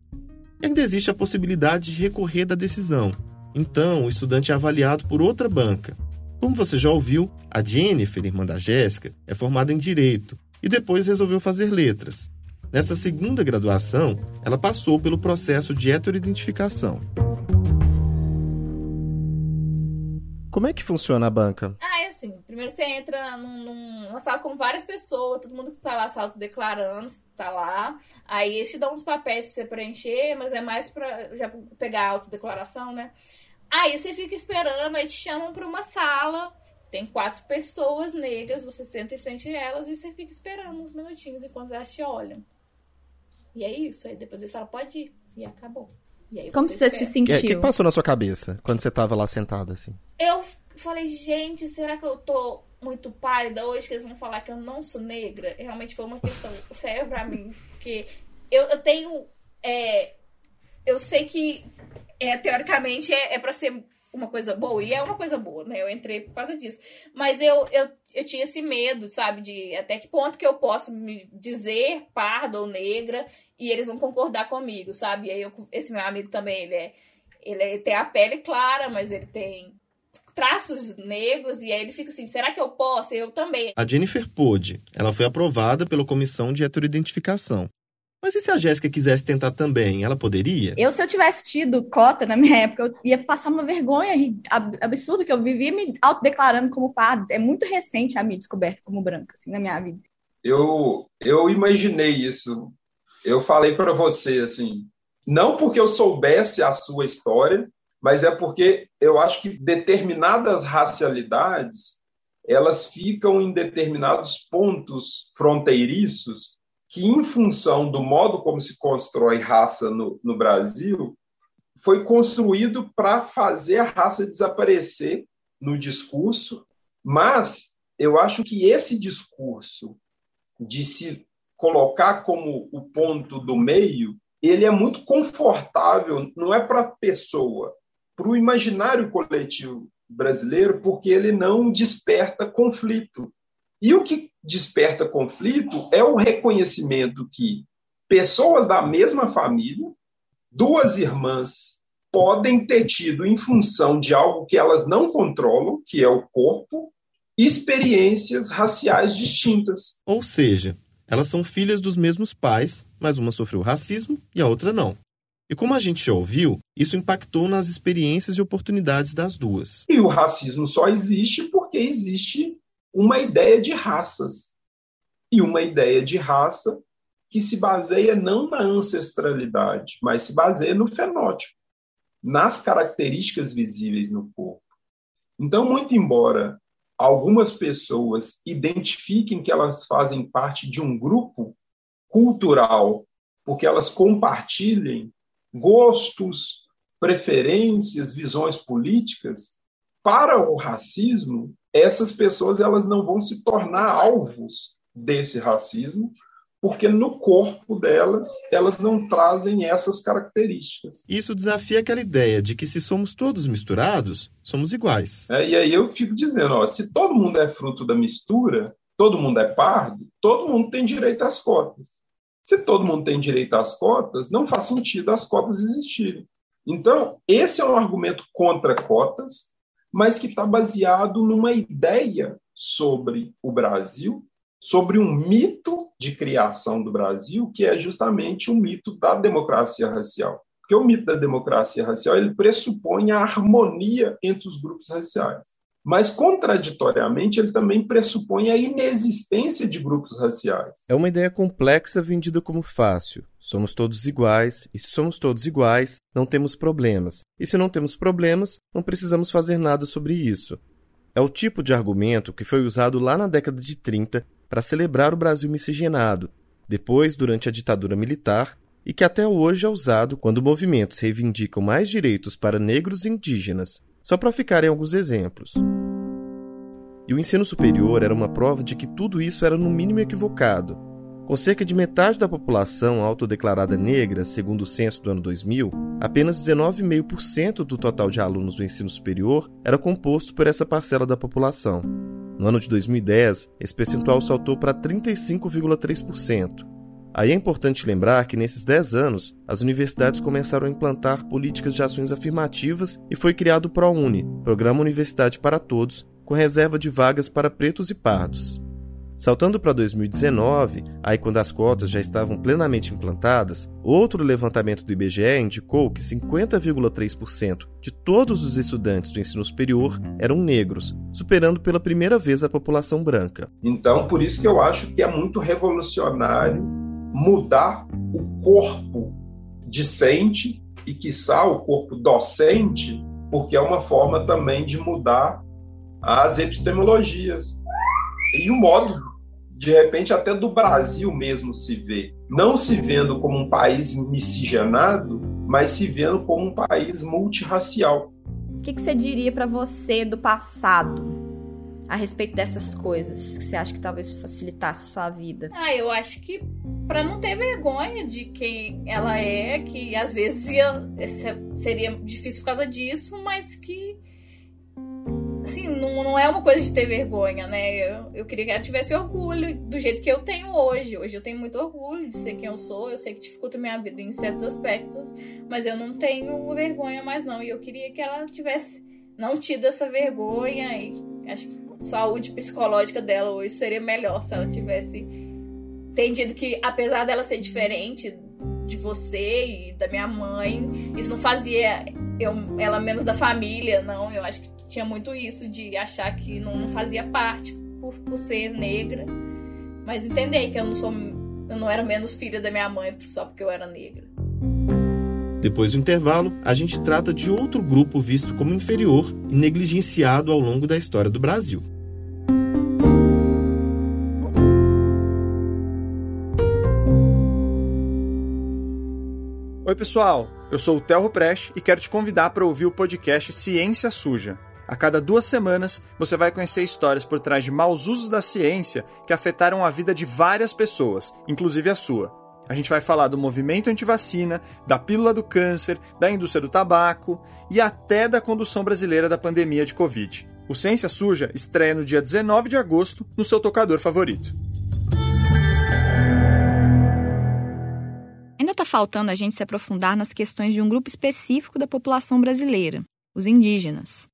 E ainda existe a possibilidade de recorrer da decisão. Então, o estudante é avaliado por outra banca. Como você já ouviu, a Jennifer, irmã da Jéssica, é formada em Direito e depois resolveu fazer letras. Nessa segunda graduação, ela passou pelo processo de heteroidentificação. Como é que funciona a banca? Ah, é assim. Primeiro você entra num, numa sala com várias pessoas, todo mundo que tá lá se autodeclarando, tá lá. Aí eles te dão uns papéis pra você preencher, mas é mais pra já pegar a autodeclaração, né? Aí você fica esperando, aí te chamam pra uma sala. Tem quatro pessoas negras, você senta em frente a elas e você fica esperando uns minutinhos enquanto elas te olham. E é isso. Aí depois eles falam, pode ir. E acabou. Como você, se sentiu? O que, que passou na sua cabeça quando você tava lá sentada assim? Eu falei, gente, será que eu tô muito pálida hoje que eles vão falar que eu não sou negra? Realmente foi uma questão séria pra mim. Porque eu, eu tenho. É, eu sei que é, teoricamente é, é para ser uma coisa boa, e é uma coisa boa, né? Eu entrei por causa disso. Mas eu, eu, eu tinha esse medo, sabe? De até que ponto que eu posso me dizer parda ou negra e eles vão concordar comigo, sabe? E aí eu, esse meu amigo também, ele é. Ele é, tem a pele clara, mas ele tem traços negros, e aí ele fica assim, será que eu posso? Eu também. A Jennifer pôde. Ela foi aprovada pela Comissão de Heteroidentificação. Mas e se a Jéssica quisesse tentar também, ela poderia? Eu, se eu tivesse tido cota na minha época, eu ia passar uma vergonha absurda que eu vivia me autodeclarando como pardo. É muito recente a minha descoberta como branca, assim, na minha vida. Eu, eu imaginei isso. Eu falei para você, assim, não porque eu soubesse a sua história, mas é porque eu acho que determinadas racialidades elas ficam em determinados pontos fronteiriços que, em função do modo como se constrói raça no, no Brasil, foi construído para fazer a raça desaparecer no discurso, mas eu acho que esse discurso de se colocar como o ponto do meio, ele é muito confortável, não é para a pessoa, para o imaginário coletivo brasileiro, porque ele não desperta conflito. E o que desperta conflito é o reconhecimento que pessoas da mesma família, duas irmãs, podem ter tido, em função de algo que elas não controlam, que é o corpo, experiências raciais distintas. Ou seja, elas são filhas dos mesmos pais, mas uma sofreu racismo e a outra não. E como a gente já ouviu, isso impactou nas experiências e oportunidades das duas. E o racismo só existe porque existe uma ideia de raças. E uma ideia de raça que se baseia não na ancestralidade, mas se baseia no fenótipo, nas características visíveis no corpo. Então, muito embora algumas pessoas identifiquem que elas fazem parte de um grupo cultural, porque elas compartilhem gostos, preferências, visões políticas, para o racismo, essas pessoas elas não vão se tornar alvos desse racismo, porque no corpo delas, elas não trazem essas características. Isso desafia aquela ideia de que se somos todos misturados, somos iguais. É, e aí eu fico dizendo, ó, se todo mundo é fruto da mistura, todo mundo é pardo, todo mundo tem direito às cotas. Se todo mundo tem direito às cotas, não faz sentido as cotas existirem. Então, esse é um argumento contra cotas, mas que está baseado numa ideia sobre o Brasil sobre um mito de criação do Brasil, que é justamente o mito da democracia racial. Porque o mito da democracia racial ele pressupõe a harmonia entre os grupos raciais. Mas, contraditoriamente, ele também pressupõe a inexistência de grupos raciais. É uma ideia complexa vendida como fácil. Somos todos iguais, e se somos todos iguais, não temos problemas. E se não temos problemas, não precisamos fazer nada sobre isso. É o tipo de argumento que foi usado lá na década de 30 para celebrar o Brasil miscigenado, depois durante a ditadura militar, e que até hoje é usado quando movimentos reivindicam mais direitos para negros e indígenas, só para ficarem alguns exemplos. E o ensino superior era uma prova de que tudo isso era no mínimo equivocado. Com cerca de metade da população autodeclarada negra, segundo o censo do ano 2000, apenas 19,5% do total de alunos do ensino superior era composto por essa parcela da população. No ano de 2010, esse percentual saltou para 35,3%. Aí é importante lembrar que nesses 10 anos, as universidades começaram a implantar políticas de ações afirmativas e foi criado o ProUni, Programa Universidade para Todos, com reserva de vagas para pretos e pardos. Saltando para 2019, aí quando as cotas já estavam plenamente implantadas, outro levantamento do IBGE indicou que 50,3% de todos os estudantes do ensino superior eram negros, superando pela primeira vez a população branca. Então, por isso que eu acho que é muito revolucionário mudar o corpo discente e, quiçá, o corpo docente, porque é uma forma também de mudar as epistemologias e o modo de repente até do Brasil mesmo se vê, não se vendo como um país miscigenado, mas se vendo como um país multirracial. O que, que você diria para você do passado a respeito dessas coisas que você acha que talvez facilitasse a sua vida? Ah, eu acho que para não ter vergonha de quem ela é, que às vezes ia, seria difícil por causa disso, mas que assim, não, não é uma coisa de ter vergonha, né? Eu, eu queria que ela tivesse orgulho do jeito que eu tenho hoje. Hoje eu tenho muito orgulho de ser quem eu sou. Eu sei que dificulta minha vida em certos aspectos, mas eu não tenho vergonha mais não. E eu queria que ela tivesse não tido essa vergonha e acho que saúde psicológica dela hoje seria melhor se ela tivesse entendido que apesar dela ser diferente de você e da minha mãe, isso não fazia eu, ela menos da família, não. Eu acho que tinha muito isso de achar que não, não fazia parte por, por ser negra, mas entender que eu não sou, eu não era menos filha da minha mãe só porque eu era negra. Depois do intervalo, a gente trata de outro grupo visto como inferior e negligenciado ao longo da história do Brasil. Oi, pessoal. Eu sou o Telro Prest e quero te convidar para ouvir o podcast Ciência Suja. A cada duas semanas, você vai conhecer histórias por trás de maus usos da ciência que afetaram a vida de várias pessoas, inclusive a sua. A gente vai falar do movimento antivacina, da pílula do câncer, da indústria do tabaco e até da condução brasileira da pandemia de Covid. O Ciência Suja estreia no dia 19 de agosto no seu tocador favorito. Ainda está faltando a gente se aprofundar nas questões de um grupo específico da população brasileira, os indígenas.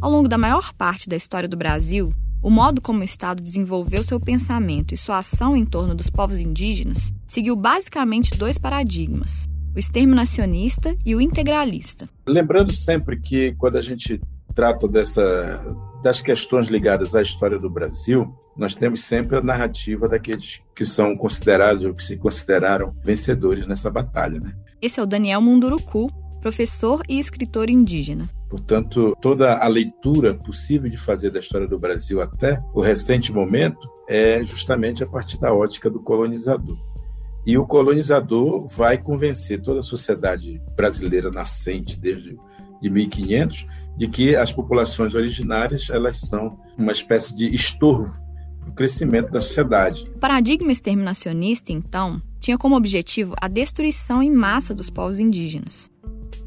Ao longo da maior parte da história do Brasil, o modo como o Estado desenvolveu seu pensamento e sua ação em torno dos povos indígenas seguiu basicamente dois paradigmas: o exterminacionista e o integralista. Lembrando sempre que quando a gente trata dessa das questões ligadas à história do Brasil, nós temos sempre a narrativa daqueles que são considerados ou que se consideraram vencedores nessa batalha, né? Esse é o Daniel Munduruku, professor e escritor indígena. Portanto, toda a leitura possível de fazer da história do Brasil até o recente momento é justamente a partir da ótica do colonizador. E o colonizador vai convencer toda a sociedade brasileira nascente desde de 1500 de que as populações originárias elas são uma espécie de estorvo para o crescimento da sociedade. O paradigma exterminacionista, então, tinha como objetivo a destruição em massa dos povos indígenas.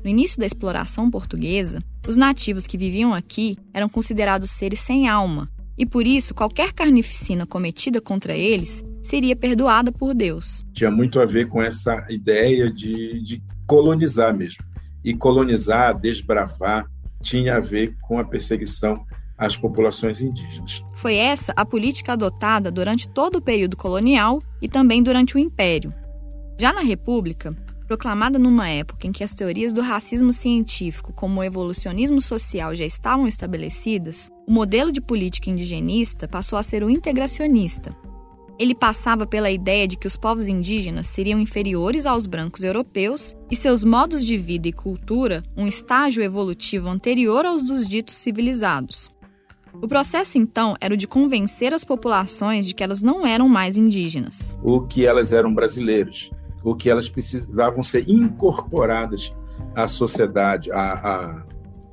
No início da exploração portuguesa, os nativos que viviam aqui eram considerados seres sem alma, e por isso qualquer carnificina cometida contra eles seria perdoada por Deus. Tinha muito a ver com essa ideia de, de colonizar mesmo. E colonizar, desbravar, tinha a ver com a perseguição às populações indígenas. Foi essa a política adotada durante todo o período colonial e também durante o Império. Já na República, proclamada numa época em que as teorias do racismo científico, como o evolucionismo social, já estavam estabelecidas, o modelo de política indigenista passou a ser o integracionista, ele passava pela ideia de que os povos indígenas seriam inferiores aos brancos europeus e seus modos de vida e cultura um estágio evolutivo anterior aos dos ditos civilizados. O processo, então, era o de convencer as populações de que elas não eram mais indígenas. O que elas eram brasileiros, o que elas precisavam ser incorporadas à sociedade, à, à,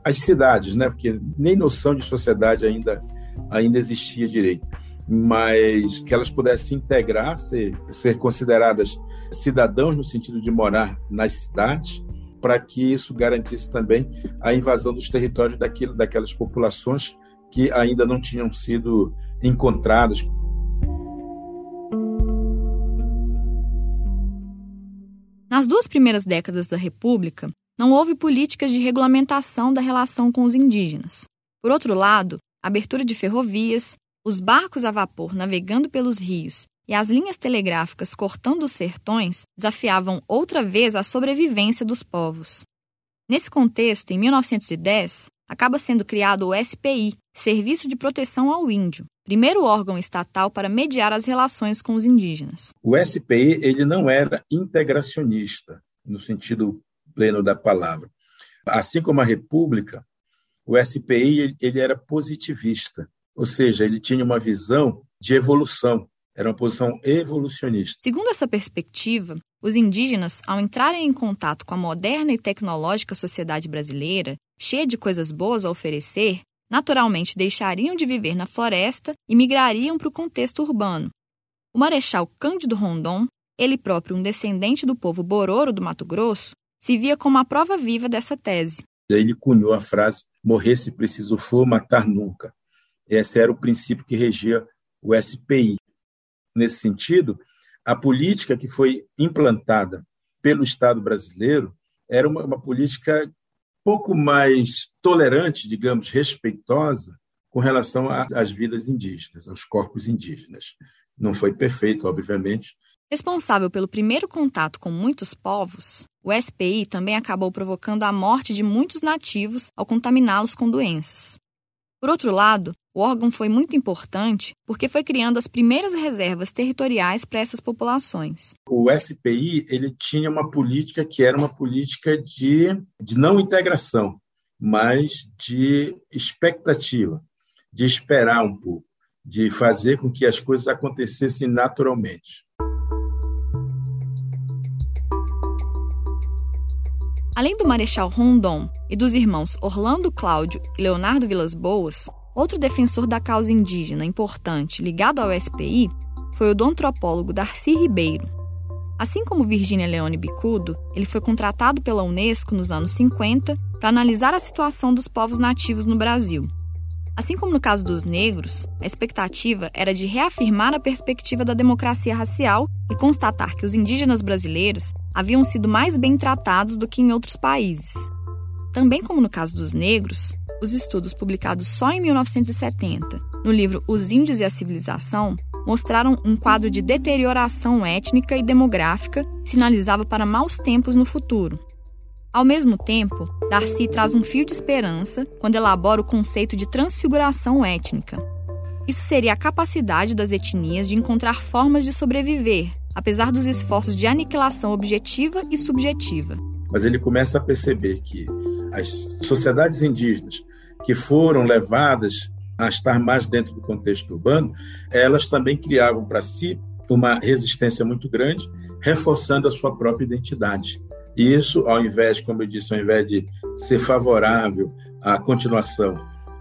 às cidades, né? porque nem noção de sociedade ainda, ainda existia direito mas que elas pudessem integrar, ser, ser consideradas cidadãos no sentido de morar nas cidades, para que isso garantisse também a invasão dos territórios daquilo, daquelas populações que ainda não tinham sido encontradas. Nas duas primeiras décadas da República, não houve políticas de regulamentação da relação com os indígenas. Por outro lado, abertura de ferrovias, os barcos a vapor navegando pelos rios e as linhas telegráficas cortando os sertões desafiavam outra vez a sobrevivência dos povos. Nesse contexto, em 1910, acaba sendo criado o SPI, Serviço de Proteção ao Índio, primeiro órgão estatal para mediar as relações com os indígenas. O SPI ele não era integracionista no sentido pleno da palavra. Assim como a República, o SPI ele era positivista. Ou seja, ele tinha uma visão de evolução, era uma posição evolucionista. Segundo essa perspectiva, os indígenas, ao entrarem em contato com a moderna e tecnológica sociedade brasileira, cheia de coisas boas a oferecer, naturalmente deixariam de viver na floresta e migrariam para o contexto urbano. O Marechal Cândido Rondon, ele próprio um descendente do povo Bororo do Mato Grosso, se via como a prova viva dessa tese. Ele cunhou a frase: morrer se preciso for, matar nunca. Esse era o princípio que regia o SPI. Nesse sentido, a política que foi implantada pelo Estado brasileiro era uma, uma política pouco mais tolerante, digamos, respeitosa com relação às vidas indígenas, aos corpos indígenas. Não foi perfeito, obviamente. Responsável pelo primeiro contato com muitos povos, o SPI também acabou provocando a morte de muitos nativos ao contaminá-los com doenças. Por outro lado, o órgão foi muito importante porque foi criando as primeiras reservas territoriais para essas populações. O SPI ele tinha uma política que era uma política de, de não integração, mas de expectativa, de esperar um pouco, de fazer com que as coisas acontecessem naturalmente. Além do Marechal Rondon e dos irmãos Orlando Cláudio e Leonardo Vilas Boas, outro defensor da causa indígena importante ligado ao SPI foi o do antropólogo Darcy Ribeiro. Assim como Virgínia Leone Bicudo, ele foi contratado pela Unesco nos anos 50 para analisar a situação dos povos nativos no Brasil. Assim como no caso dos negros, a expectativa era de reafirmar a perspectiva da democracia racial e constatar que os indígenas brasileiros haviam sido mais bem tratados do que em outros países. Também como no caso dos negros, os estudos publicados só em 1970, no livro Os Índios e a Civilização, mostraram um quadro de deterioração étnica e demográfica que sinalizava para maus tempos no futuro. Ao mesmo tempo, Darcy traz um fio de esperança quando elabora o conceito de transfiguração étnica. Isso seria a capacidade das etnias de encontrar formas de sobreviver, apesar dos esforços de aniquilação objetiva e subjetiva. Mas ele começa a perceber que as sociedades indígenas que foram levadas a estar mais dentro do contexto urbano, elas também criavam para si uma resistência muito grande, reforçando a sua própria identidade. Isso, ao invés, como eu disse, ao invés de ser favorável à continuação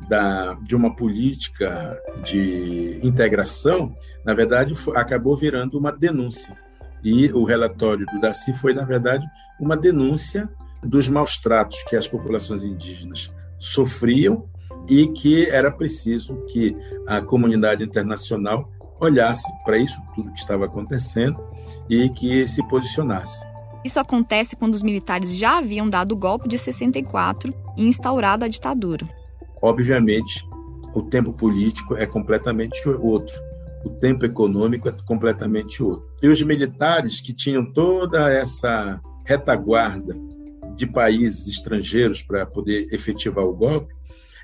da, de uma política de integração, na verdade, acabou virando uma denúncia. E o relatório do Daci foi, na verdade, uma denúncia dos maus tratos que as populações indígenas sofriam e que era preciso que a comunidade internacional olhasse para isso tudo que estava acontecendo e que se posicionasse. Isso acontece quando os militares já haviam dado o golpe de 64 e instaurado a ditadura. Obviamente, o tempo político é completamente outro, o tempo econômico é completamente outro. E os militares que tinham toda essa retaguarda de países estrangeiros para poder efetivar o golpe,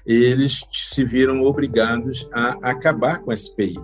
eles se viram obrigados a acabar com a SPI,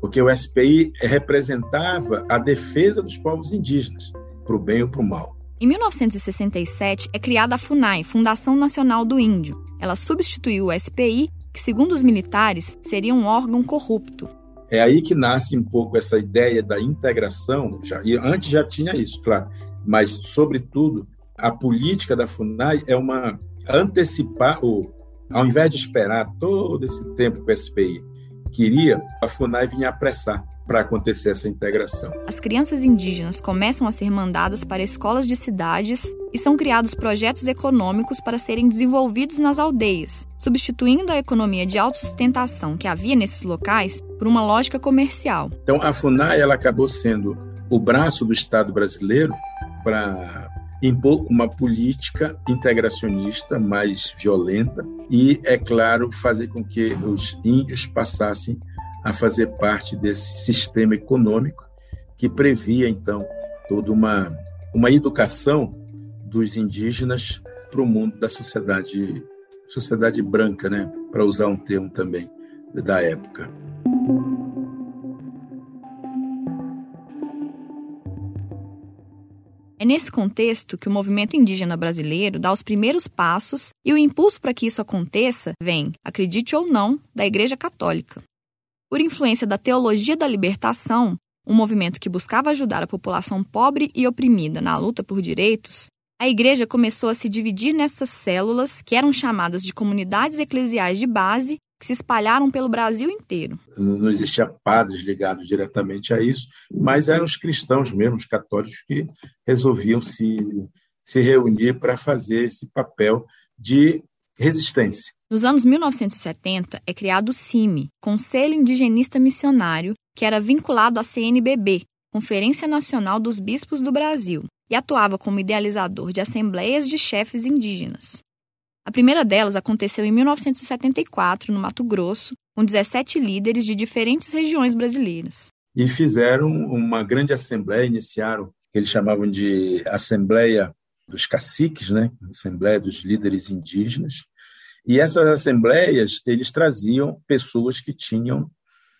porque o SPI representava a defesa dos povos indígenas, para o bem ou para o mal. Em 1967 é criada a FUNAI, Fundação Nacional do Índio. Ela substituiu o SPI, que, segundo os militares, seria um órgão corrupto. É aí que nasce um pouco essa ideia da integração. Já, e antes já tinha isso, claro, mas, sobretudo, a política da FUNAI é uma antecipar o ao invés de esperar todo esse tempo que o SPI queria, a FUNAI vinha apressar para acontecer essa integração. As crianças indígenas começam a ser mandadas para escolas de cidades e são criados projetos econômicos para serem desenvolvidos nas aldeias, substituindo a economia de autossustentação que havia nesses locais por uma lógica comercial. Então a FUNAI ela acabou sendo o braço do Estado brasileiro para impor uma política integracionista mais violenta e, é claro, fazer com que os índios passassem a fazer parte desse sistema econômico que previa, então, toda uma, uma educação dos indígenas para o mundo da sociedade, sociedade branca, né? para usar um termo também da época. É nesse contexto que o movimento indígena brasileiro dá os primeiros passos e o impulso para que isso aconteça vem, acredite ou não, da Igreja Católica. Por influência da teologia da libertação, um movimento que buscava ajudar a população pobre e oprimida na luta por direitos, a igreja começou a se dividir nessas células que eram chamadas de comunidades eclesiais de base que se espalharam pelo Brasil inteiro. Não existia padres ligados diretamente a isso, mas eram os cristãos mesmo, os católicos, que resolviam se, se reunir para fazer esse papel de resistência. Nos anos 1970 é criado o CIMI, Conselho Indigenista Missionário, que era vinculado à CNBB, Conferência Nacional dos Bispos do Brasil, e atuava como idealizador de assembleias de chefes indígenas. A primeira delas aconteceu em 1974, no Mato Grosso, com 17 líderes de diferentes regiões brasileiras. E fizeram uma grande assembleia, iniciaram, que eles chamavam de Assembleia dos Caciques, né? Assembleia dos Líderes Indígenas. E essas assembleias, eles traziam pessoas que tinham,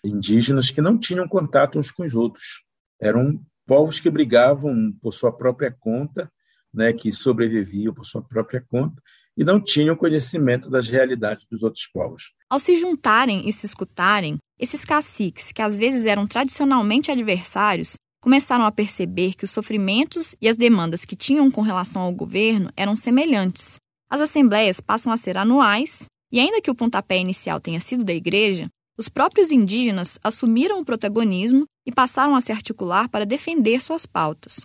indígenas, que não tinham contato uns com os outros. Eram povos que brigavam por sua própria conta, né? que sobreviviam por sua própria conta, e não tinham conhecimento das realidades dos outros povos. Ao se juntarem e se escutarem, esses caciques, que às vezes eram tradicionalmente adversários, começaram a perceber que os sofrimentos e as demandas que tinham com relação ao governo eram semelhantes. As assembleias passam a ser anuais, e ainda que o pontapé inicial tenha sido da igreja, os próprios indígenas assumiram o protagonismo e passaram a se articular para defender suas pautas.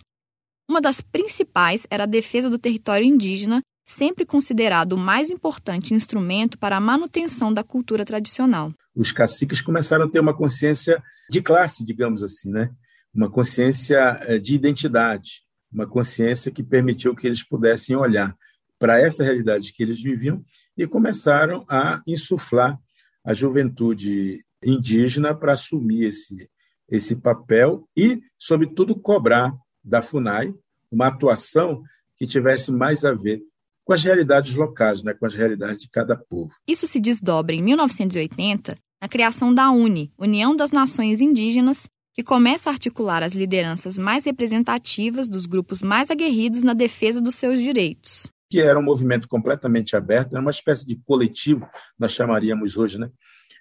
Uma das principais era a defesa do território indígena sempre considerado o mais importante instrumento para a manutenção da cultura tradicional. Os caciques começaram a ter uma consciência de classe, digamos assim, né? Uma consciência eh, de identidade, uma consciência que permitiu que eles pudessem olhar para essa realidade que eles viviam e começaram a insuflar a juventude indígena para assumir esse, esse papel e, sobretudo, cobrar da FUNAI uma atuação que tivesse mais a ver com as realidades locais, né, com as realidades de cada povo. Isso se desdobra em 1980 na criação da UNE, União das Nações Indígenas, que começa a articular as lideranças mais representativas dos grupos mais aguerridos na defesa dos seus direitos. Que era um movimento completamente aberto, era uma espécie de coletivo, nós chamaríamos hoje, né?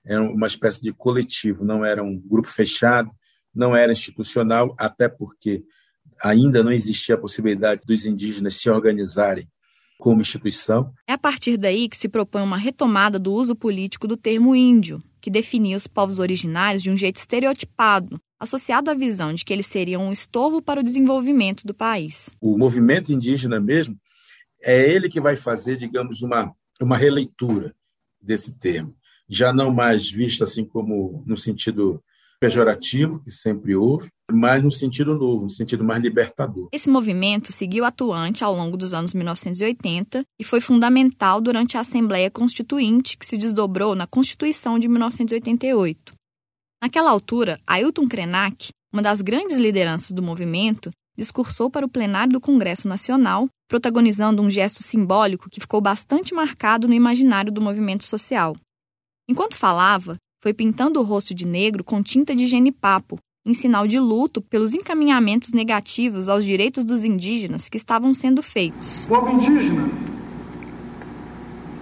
Era uma espécie de coletivo, não era um grupo fechado, não era institucional, até porque ainda não existia a possibilidade dos indígenas se organizarem como instituição. É a partir daí que se propõe uma retomada do uso político do termo índio, que definia os povos originários de um jeito estereotipado, associado à visão de que eles seriam um estorvo para o desenvolvimento do país. O movimento indígena mesmo é ele que vai fazer, digamos, uma, uma releitura desse termo, já não mais visto assim como no sentido pejorativo, que sempre houve, mas no sentido novo, no sentido mais libertador. Esse movimento seguiu atuante ao longo dos anos 1980 e foi fundamental durante a Assembleia Constituinte, que se desdobrou na Constituição de 1988. Naquela altura, Ailton Krenak, uma das grandes lideranças do movimento, discursou para o plenário do Congresso Nacional, protagonizando um gesto simbólico que ficou bastante marcado no imaginário do movimento social. Enquanto falava, foi pintando o rosto de negro com tinta de genipapo, em sinal de luto pelos encaminhamentos negativos aos direitos dos indígenas que estavam sendo feitos. O povo indígena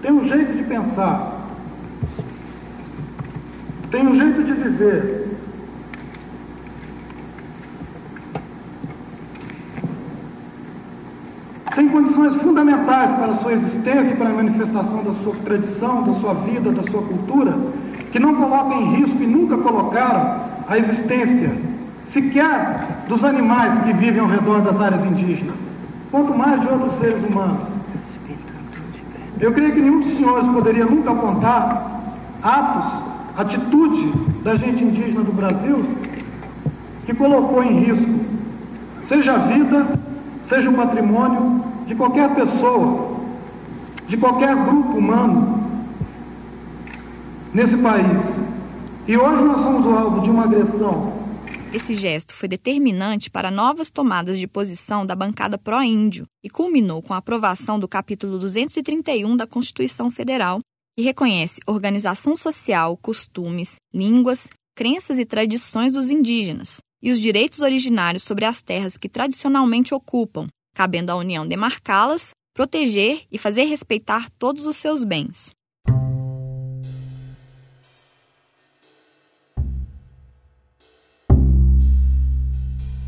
tem um jeito de pensar, tem um jeito de viver. Tem condições fundamentais para a sua existência e para a manifestação da sua tradição, da sua vida, da sua cultura que não colocam em risco e nunca colocaram a existência sequer dos animais que vivem ao redor das áreas indígenas, quanto mais de outros seres humanos. Eu creio que nenhum dos senhores poderia nunca apontar atos, atitude da gente indígena do Brasil que colocou em risco, seja a vida, seja o patrimônio de qualquer pessoa, de qualquer grupo humano, nesse país. E hoje nós somos o alvo de uma agressão. Esse gesto foi determinante para novas tomadas de posição da bancada pró-índio e culminou com a aprovação do capítulo 231 da Constituição Federal, que reconhece organização social, costumes, línguas, crenças e tradições dos indígenas e os direitos originários sobre as terras que tradicionalmente ocupam, cabendo à União demarcá-las, proteger e fazer respeitar todos os seus bens.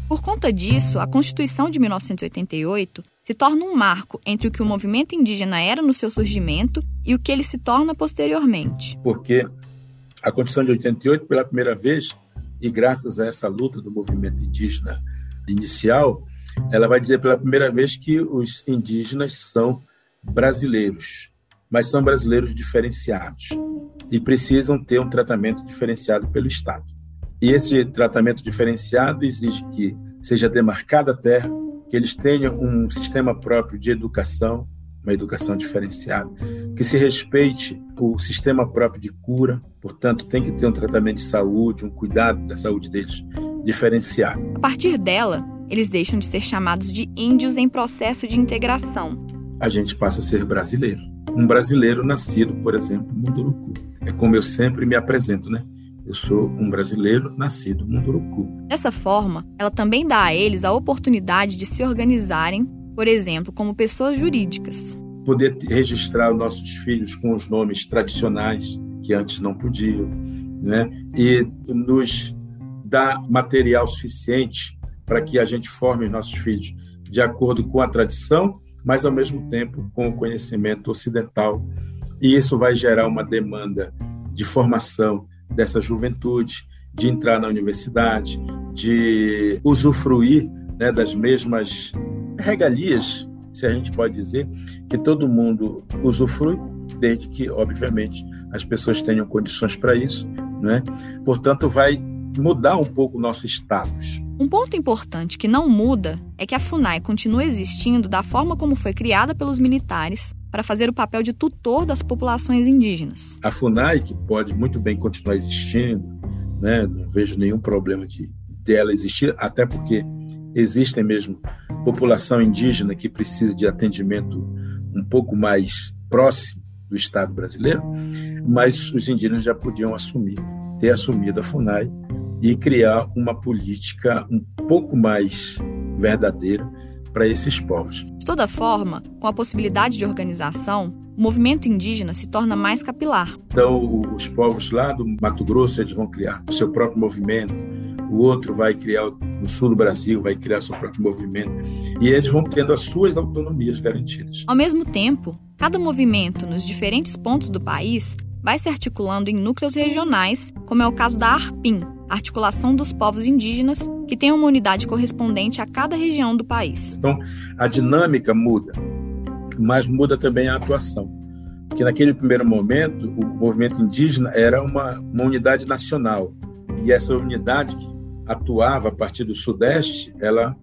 Por conta disso, a Constituição de 1988 se torna um marco entre o que o movimento indígena era no seu surgimento e o que ele se torna posteriormente. Porque a Constituição de 88, pela primeira vez, e graças a essa luta do movimento indígena inicial, ela vai dizer pela primeira vez que os indígenas são brasileiros, mas são brasileiros diferenciados e precisam ter um tratamento diferenciado pelo Estado. E esse tratamento diferenciado exige que seja demarcada a terra, que eles tenham um sistema próprio de educação, uma educação diferenciada, que se respeite o sistema próprio de cura, portanto, tem que ter um tratamento de saúde, um cuidado da saúde deles diferenciado. A partir dela, eles deixam de ser chamados de índios em processo de integração. A gente passa a ser brasileiro. Um brasileiro nascido, por exemplo, no Munduruku. É como eu sempre me apresento, né? Eu sou um brasileiro nascido no Munduruku. Dessa forma, ela também dá a eles a oportunidade de se organizarem, por exemplo, como pessoas jurídicas. Poder registrar os nossos filhos com os nomes tradicionais que antes não podiam, né? E nos dá material suficiente para que a gente forme os nossos filhos de acordo com a tradição, mas ao mesmo tempo com o conhecimento ocidental. E isso vai gerar uma demanda de formação dessa juventude, de entrar na universidade, de usufruir né, das mesmas regalias, se a gente pode dizer, que todo mundo usufrui, desde que, obviamente, as pessoas tenham condições para isso. Né? Portanto, vai mudar um pouco o nosso status. Um ponto importante que não muda é que a FUNAI continua existindo da forma como foi criada pelos militares para fazer o papel de tutor das populações indígenas. A FUNAI, que pode muito bem continuar existindo, né, não vejo nenhum problema de dela existir, até porque existem mesmo população indígena que precisa de atendimento um pouco mais próximo do Estado brasileiro, mas os indígenas já podiam assumir, ter assumido a FUNAI e criar uma política um pouco mais verdadeira para esses povos. De toda forma, com a possibilidade de organização, o movimento indígena se torna mais capilar. Então, os povos lá do Mato Grosso eles vão criar o seu próprio movimento, o outro vai criar no sul do Brasil, vai criar seu próprio movimento, e eles vão tendo as suas autonomias garantidas. Ao mesmo tempo, cada movimento nos diferentes pontos do país vai se articulando em núcleos regionais, como é o caso da ARPIN, Articulação dos Povos Indígenas, que tem uma unidade correspondente a cada região do país. Então, a dinâmica muda, mas muda também a atuação. Porque naquele primeiro momento, o movimento indígena era uma, uma unidade nacional. E essa unidade que atuava a partir do Sudeste, ela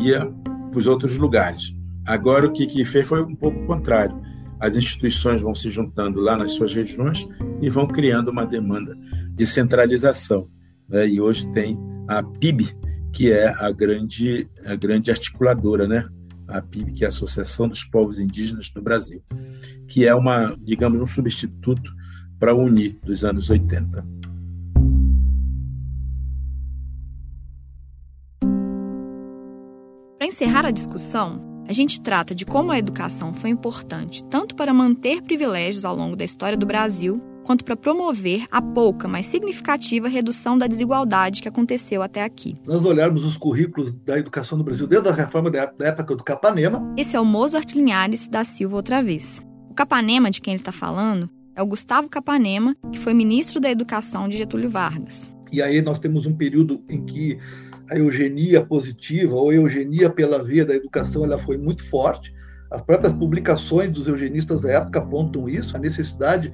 ia para os outros lugares. Agora, o que, que fez foi um pouco o contrário. As instituições vão se juntando lá nas suas regiões e vão criando uma demanda de centralização. Né? E hoje tem a PIB, que é a grande, a grande articuladora, né? a PIB, que é a Associação dos Povos Indígenas do Brasil, que é uma, digamos, um substituto para a UNI dos anos 80. Para encerrar a discussão, a gente trata de como a educação foi importante tanto para manter privilégios ao longo da história do Brasil, quanto para promover a pouca, mas significativa redução da desigualdade que aconteceu até aqui. Nós olharmos os currículos da educação no Brasil desde a reforma da época do Capanema. Esse é o Mozart Linhares da Silva outra vez. O Capanema de quem ele está falando é o Gustavo Capanema, que foi ministro da Educação de Getúlio Vargas. E aí nós temos um período em que a eugenia positiva ou eugenia pela via da educação ela foi muito forte. As próprias publicações dos eugenistas da época apontam isso, a necessidade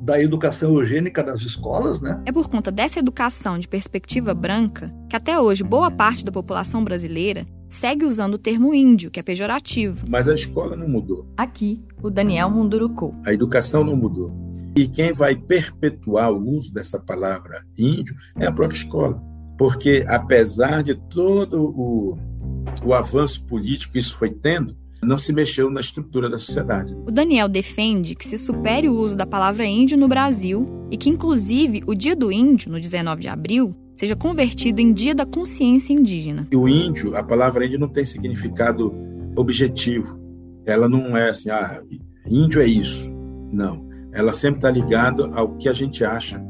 da educação eugênica nas escolas, né? É por conta dessa educação de perspectiva branca que até hoje boa parte da população brasileira segue usando o termo índio, que é pejorativo. Mas a escola não mudou. Aqui, o Daniel Munduruku. A educação não mudou. E quem vai perpetuar o uso dessa palavra índio é a própria escola. Porque, apesar de todo o, o avanço político que isso foi tendo, não se mexeu na estrutura da sociedade. O Daniel defende que se supere o uso da palavra índio no Brasil e que, inclusive, o Dia do Índio, no 19 de abril, seja convertido em Dia da Consciência Indígena. E o índio, a palavra índio não tem significado objetivo. Ela não é assim, ah, índio é isso. Não. Ela sempre está ligada ao que a gente acha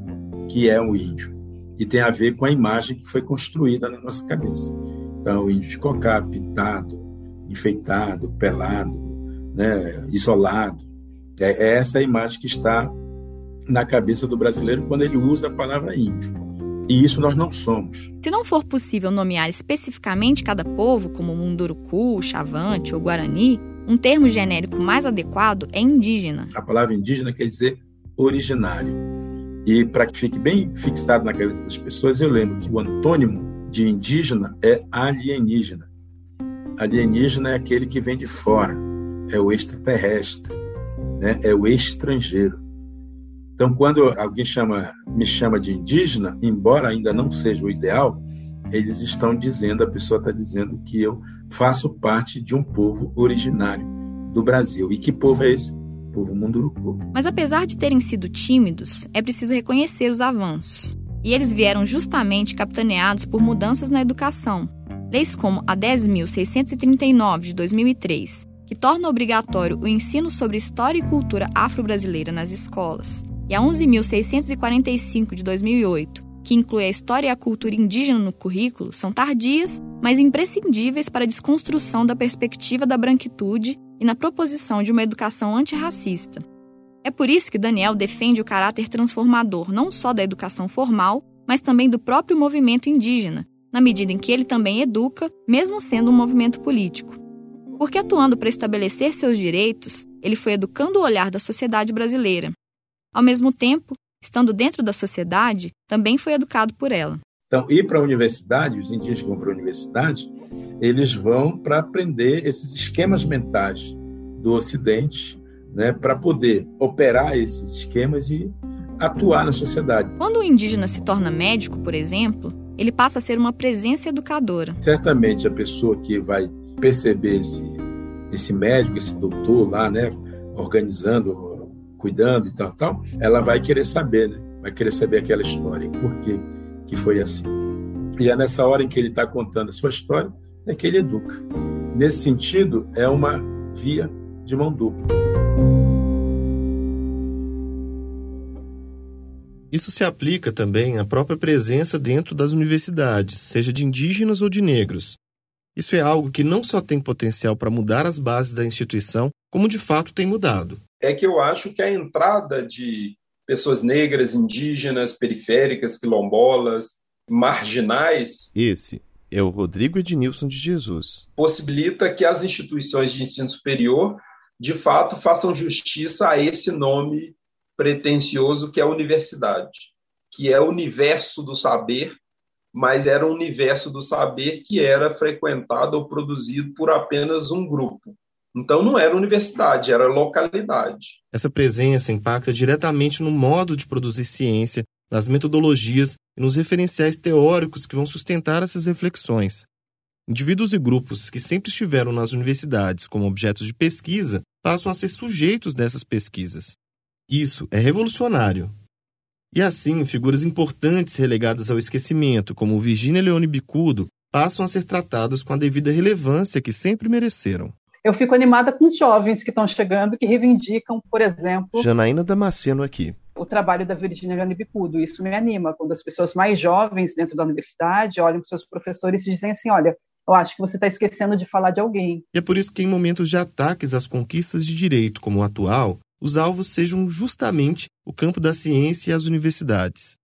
que é o índio. E tem a ver com a imagem que foi construída na nossa cabeça. Então, o índio de cocá, pintado, enfeitado, pelado, né, isolado. É, é essa a imagem que está na cabeça do brasileiro quando ele usa a palavra índio. E isso nós não somos. Se não for possível nomear especificamente cada povo, como Munduruku, Chavante ou Guarani, um termo genérico mais adequado é indígena. A palavra indígena quer dizer originário. E para que fique bem fixado na cabeça das pessoas, eu lembro que o antônimo de indígena é alienígena. Alienígena é aquele que vem de fora, é o extraterrestre, né? é o estrangeiro. Então, quando alguém chama, me chama de indígena, embora ainda não seja o ideal, eles estão dizendo, a pessoa está dizendo que eu faço parte de um povo originário do Brasil. E que povo é esse? O povo Munduruku. Mas apesar de terem sido tímidos, é preciso reconhecer os avanços. E eles vieram justamente capitaneados por mudanças na educação, Leis como a 10.639 de 2003, que torna obrigatório o ensino sobre história e cultura afro-brasileira nas escolas, e a 11.645 de 2008, que inclui a história e a cultura indígena no currículo, são tardias, mas imprescindíveis para a desconstrução da perspectiva da branquitude e na proposição de uma educação antirracista. É por isso que Daniel defende o caráter transformador não só da educação formal, mas também do próprio movimento indígena, na medida em que ele também educa, mesmo sendo um movimento político. Porque atuando para estabelecer seus direitos, ele foi educando o olhar da sociedade brasileira. Ao mesmo tempo, estando dentro da sociedade, também foi educado por ela. Então, ir para a universidade, os indígenas que vão para a universidade, eles vão para aprender esses esquemas mentais do Ocidente, né, para poder operar esses esquemas e atuar na sociedade. Quando o indígena se torna médico, por exemplo, ele passa a ser uma presença educadora. Certamente a pessoa que vai perceber esse, esse médico, esse doutor lá, né, organizando, cuidando e tal, tal, ela vai querer saber, né? Vai querer saber aquela história, por que foi assim. E é nessa hora em que ele está contando a sua história é que ele educa. Nesse sentido, é uma via de mão dupla. Isso se aplica também à própria presença dentro das universidades, seja de indígenas ou de negros. Isso é algo que não só tem potencial para mudar as bases da instituição, como de fato tem mudado. É que eu acho que a entrada de pessoas negras, indígenas, periféricas, quilombolas, marginais. Esse é o Rodrigo Ednilson de Jesus. Possibilita que as instituições de ensino superior, de fato, façam justiça a esse nome pretensioso que é a universidade, que é o universo do saber, mas era um universo do saber que era frequentado ou produzido por apenas um grupo. Então não era universidade, era localidade. Essa presença impacta diretamente no modo de produzir ciência, nas metodologias e nos referenciais teóricos que vão sustentar essas reflexões. Indivíduos e grupos que sempre estiveram nas universidades como objetos de pesquisa passam a ser sujeitos dessas pesquisas. Isso é revolucionário. E assim, figuras importantes relegadas ao esquecimento, como Virginia Leone Bicudo, passam a ser tratadas com a devida relevância que sempre mereceram eu fico animada com os jovens que estão chegando, que reivindicam, por exemplo. Janaína Damasceno aqui. O trabalho da Virginia Leone Bicudo. Isso me anima, quando as pessoas mais jovens dentro da universidade olham para seus professores e dizem assim: olha, eu acho que você está esquecendo de falar de alguém. E é por isso que, em momentos de ataques às conquistas de direito como o atual, os alvos sejam justamente o campo da ciência e as universidades.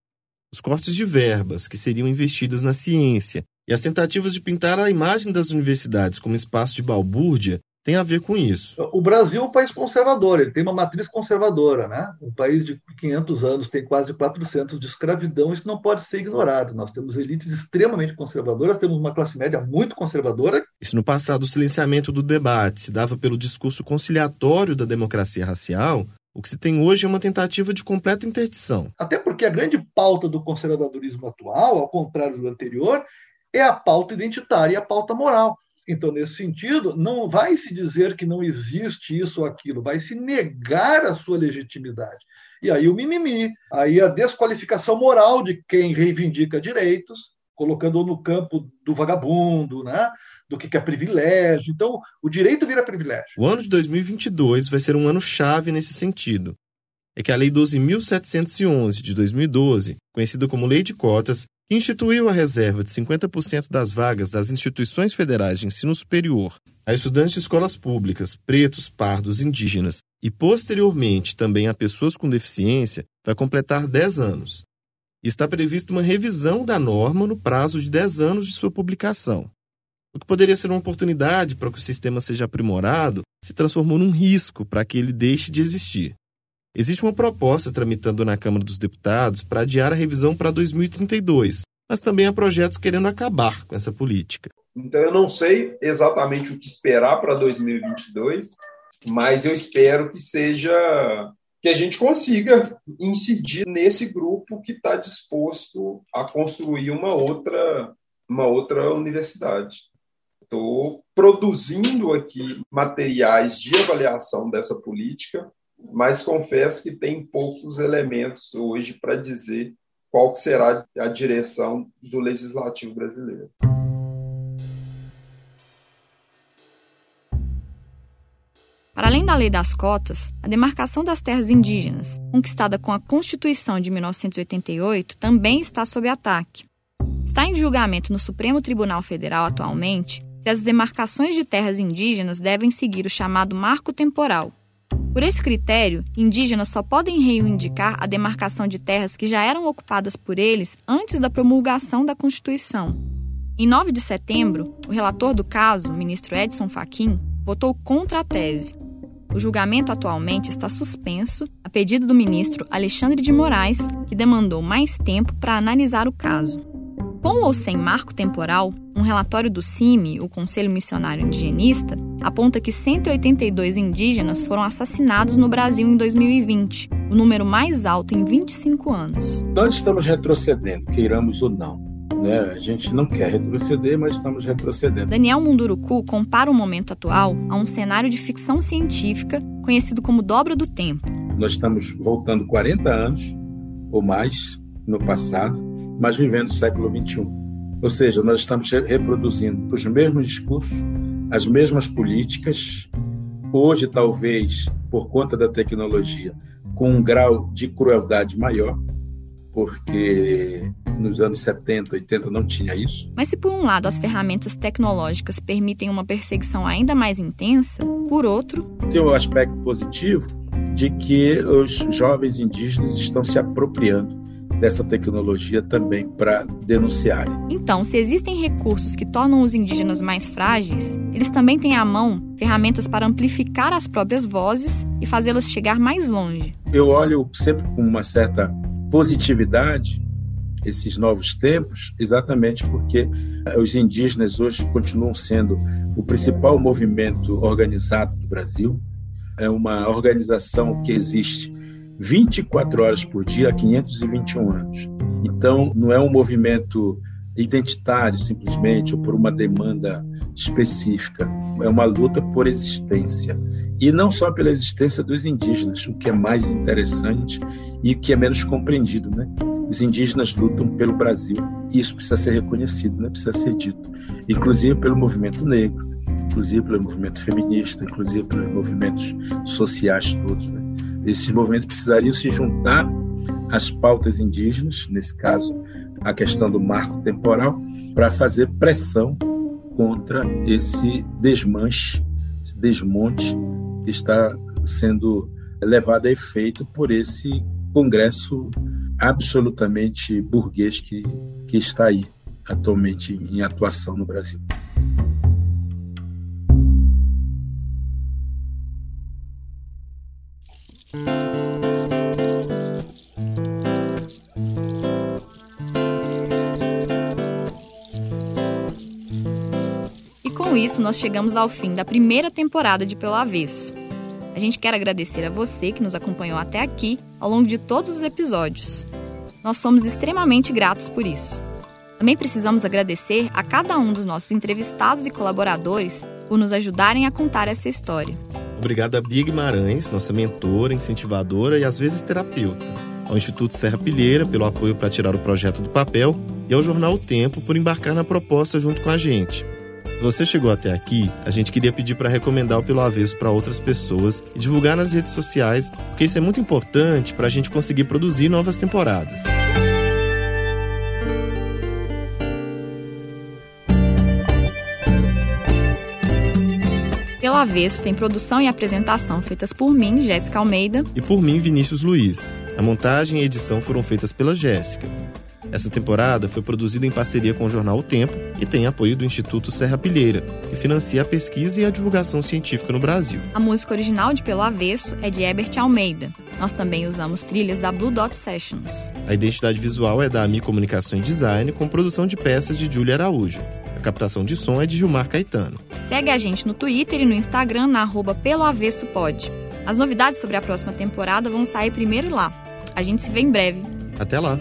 Os cortes de verbas que seriam investidas na ciência e as tentativas de pintar a imagem das universidades como espaço de balbúrdia tem a ver com isso. O Brasil é um país conservador, ele tem uma matriz conservadora, né? Um país de 500 anos tem quase 400 de escravidão, isso não pode ser ignorado. Nós temos elites extremamente conservadoras, temos uma classe média muito conservadora. Isso no passado, o silenciamento do debate se dava pelo discurso conciliatório da democracia racial, o que se tem hoje é uma tentativa de completa interdição. Até porque a grande pauta do conservadorismo atual, ao contrário do anterior, é a pauta identitária e a pauta moral. Então, nesse sentido, não vai se dizer que não existe isso ou aquilo, vai se negar a sua legitimidade. E aí o mimimi, aí a desqualificação moral de quem reivindica direitos, colocando no campo do vagabundo, né? do que é privilégio. Então, o direito vira privilégio. O ano de 2022 vai ser um ano chave nesse sentido. É que a Lei 12.711 de 2012, conhecida como Lei de Cotas, que instituiu a reserva de 50% das vagas das instituições federais de ensino superior a estudantes de escolas públicas, pretos, pardos, indígenas e, posteriormente, também a pessoas com deficiência, vai completar 10 anos. Está prevista uma revisão da norma no prazo de 10 anos de sua publicação. O que poderia ser uma oportunidade para que o sistema seja aprimorado se transformou num risco para que ele deixe de existir. Existe uma proposta tramitando na Câmara dos Deputados para adiar a revisão para 2032, mas também há projetos querendo acabar com essa política. Então eu não sei exatamente o que esperar para 2022, mas eu espero que seja que a gente consiga incidir nesse grupo que está disposto a construir uma outra uma outra universidade. Estou produzindo aqui materiais de avaliação dessa política mas confesso que tem poucos elementos hoje para dizer qual será a direção do legislativo brasileiro. Para além da lei das cotas, a demarcação das terras indígenas, conquistada com a Constituição de 1988, também está sob ataque. Está em julgamento no Supremo Tribunal Federal atualmente se as demarcações de terras indígenas devem seguir o chamado marco temporal, por esse critério, indígenas só podem reivindicar a demarcação de terras que já eram ocupadas por eles antes da promulgação da Constituição. Em 9 de setembro, o relator do caso, ministro Edson Fachin, votou contra a tese. O julgamento atualmente está suspenso a pedido do ministro Alexandre de Moraes, que demandou mais tempo para analisar o caso. Com ou sem marco temporal, um relatório do CIMI, o Conselho Missionário Indigenista, aponta que 182 indígenas foram assassinados no Brasil em 2020, o número mais alto em 25 anos. Nós estamos retrocedendo, queiramos ou não. Né? A gente não quer retroceder, mas estamos retrocedendo. Daniel Munduruku compara o momento atual a um cenário de ficção científica conhecido como dobra do tempo. Nós estamos voltando 40 anos ou mais no passado, mas vivendo o século 21. Ou seja, nós estamos reproduzindo os mesmos discursos, as mesmas políticas, hoje, talvez, por conta da tecnologia, com um grau de crueldade maior, porque nos anos 70, 80 não tinha isso. Mas se por um lado as ferramentas tecnológicas permitem uma perseguição ainda mais intensa, por outro, tem o um aspecto positivo de que os jovens indígenas estão se apropriando dessa tecnologia também para denunciarem. Então, se existem recursos que tornam os indígenas mais frágeis, eles também têm à mão ferramentas para amplificar as próprias vozes e fazê-las chegar mais longe. Eu olho sempre com uma certa positividade esses novos tempos, exatamente porque os indígenas hoje continuam sendo o principal movimento organizado do Brasil. É uma organização que existe 24 horas por dia há 521 anos. Então, não é um movimento identitário simplesmente ou por uma demanda específica, é uma luta por existência. E não só pela existência dos indígenas, o que é mais interessante e que é menos compreendido, né? Os indígenas lutam pelo Brasil. Isso precisa ser reconhecido, né? precisa ser dito. Inclusive pelo movimento negro, inclusive pelo movimento feminista, inclusive pelos movimentos sociais todos. Né? Esses movimentos precisariam se juntar às pautas indígenas, nesse caso, a questão do marco temporal, para fazer pressão contra esse desmanche, esse desmonte que está sendo levado a efeito por esse Congresso absolutamente burguês que, que está aí atualmente em atuação no Brasil. Nós chegamos ao fim da primeira temporada de Pelo Avesso. A gente quer agradecer a você que nos acompanhou até aqui ao longo de todos os episódios. Nós somos extremamente gratos por isso. Também precisamos agradecer a cada um dos nossos entrevistados e colaboradores por nos ajudarem a contar essa história. Obrigado a Bia Guimarães, nossa mentora, incentivadora e às vezes terapeuta. Ao Instituto Serra Pilheira pelo apoio para tirar o projeto do papel e ao Jornal o Tempo por embarcar na proposta junto com a gente você chegou até aqui, a gente queria pedir para recomendar o Pelo Avesso para outras pessoas e divulgar nas redes sociais, porque isso é muito importante para a gente conseguir produzir novas temporadas. Pelo Avesso tem produção e apresentação feitas por mim, Jéssica Almeida. E por mim, Vinícius Luiz. A montagem e edição foram feitas pela Jéssica. Essa temporada foi produzida em parceria com o jornal O Tempo e tem apoio do Instituto Serra Pilheira, que financia a pesquisa e a divulgação científica no Brasil. A música original de Pelo Avesso é de Herbert Almeida. Nós também usamos trilhas da Blue Dot Sessions. A identidade visual é da AMI Comunicação e Design, com produção de peças de Júlia Araújo. A captação de som é de Gilmar Caetano. Segue a gente no Twitter e no Instagram na arroba Pelo Avesso Pod. As novidades sobre a próxima temporada vão sair primeiro lá. A gente se vê em breve. Até lá!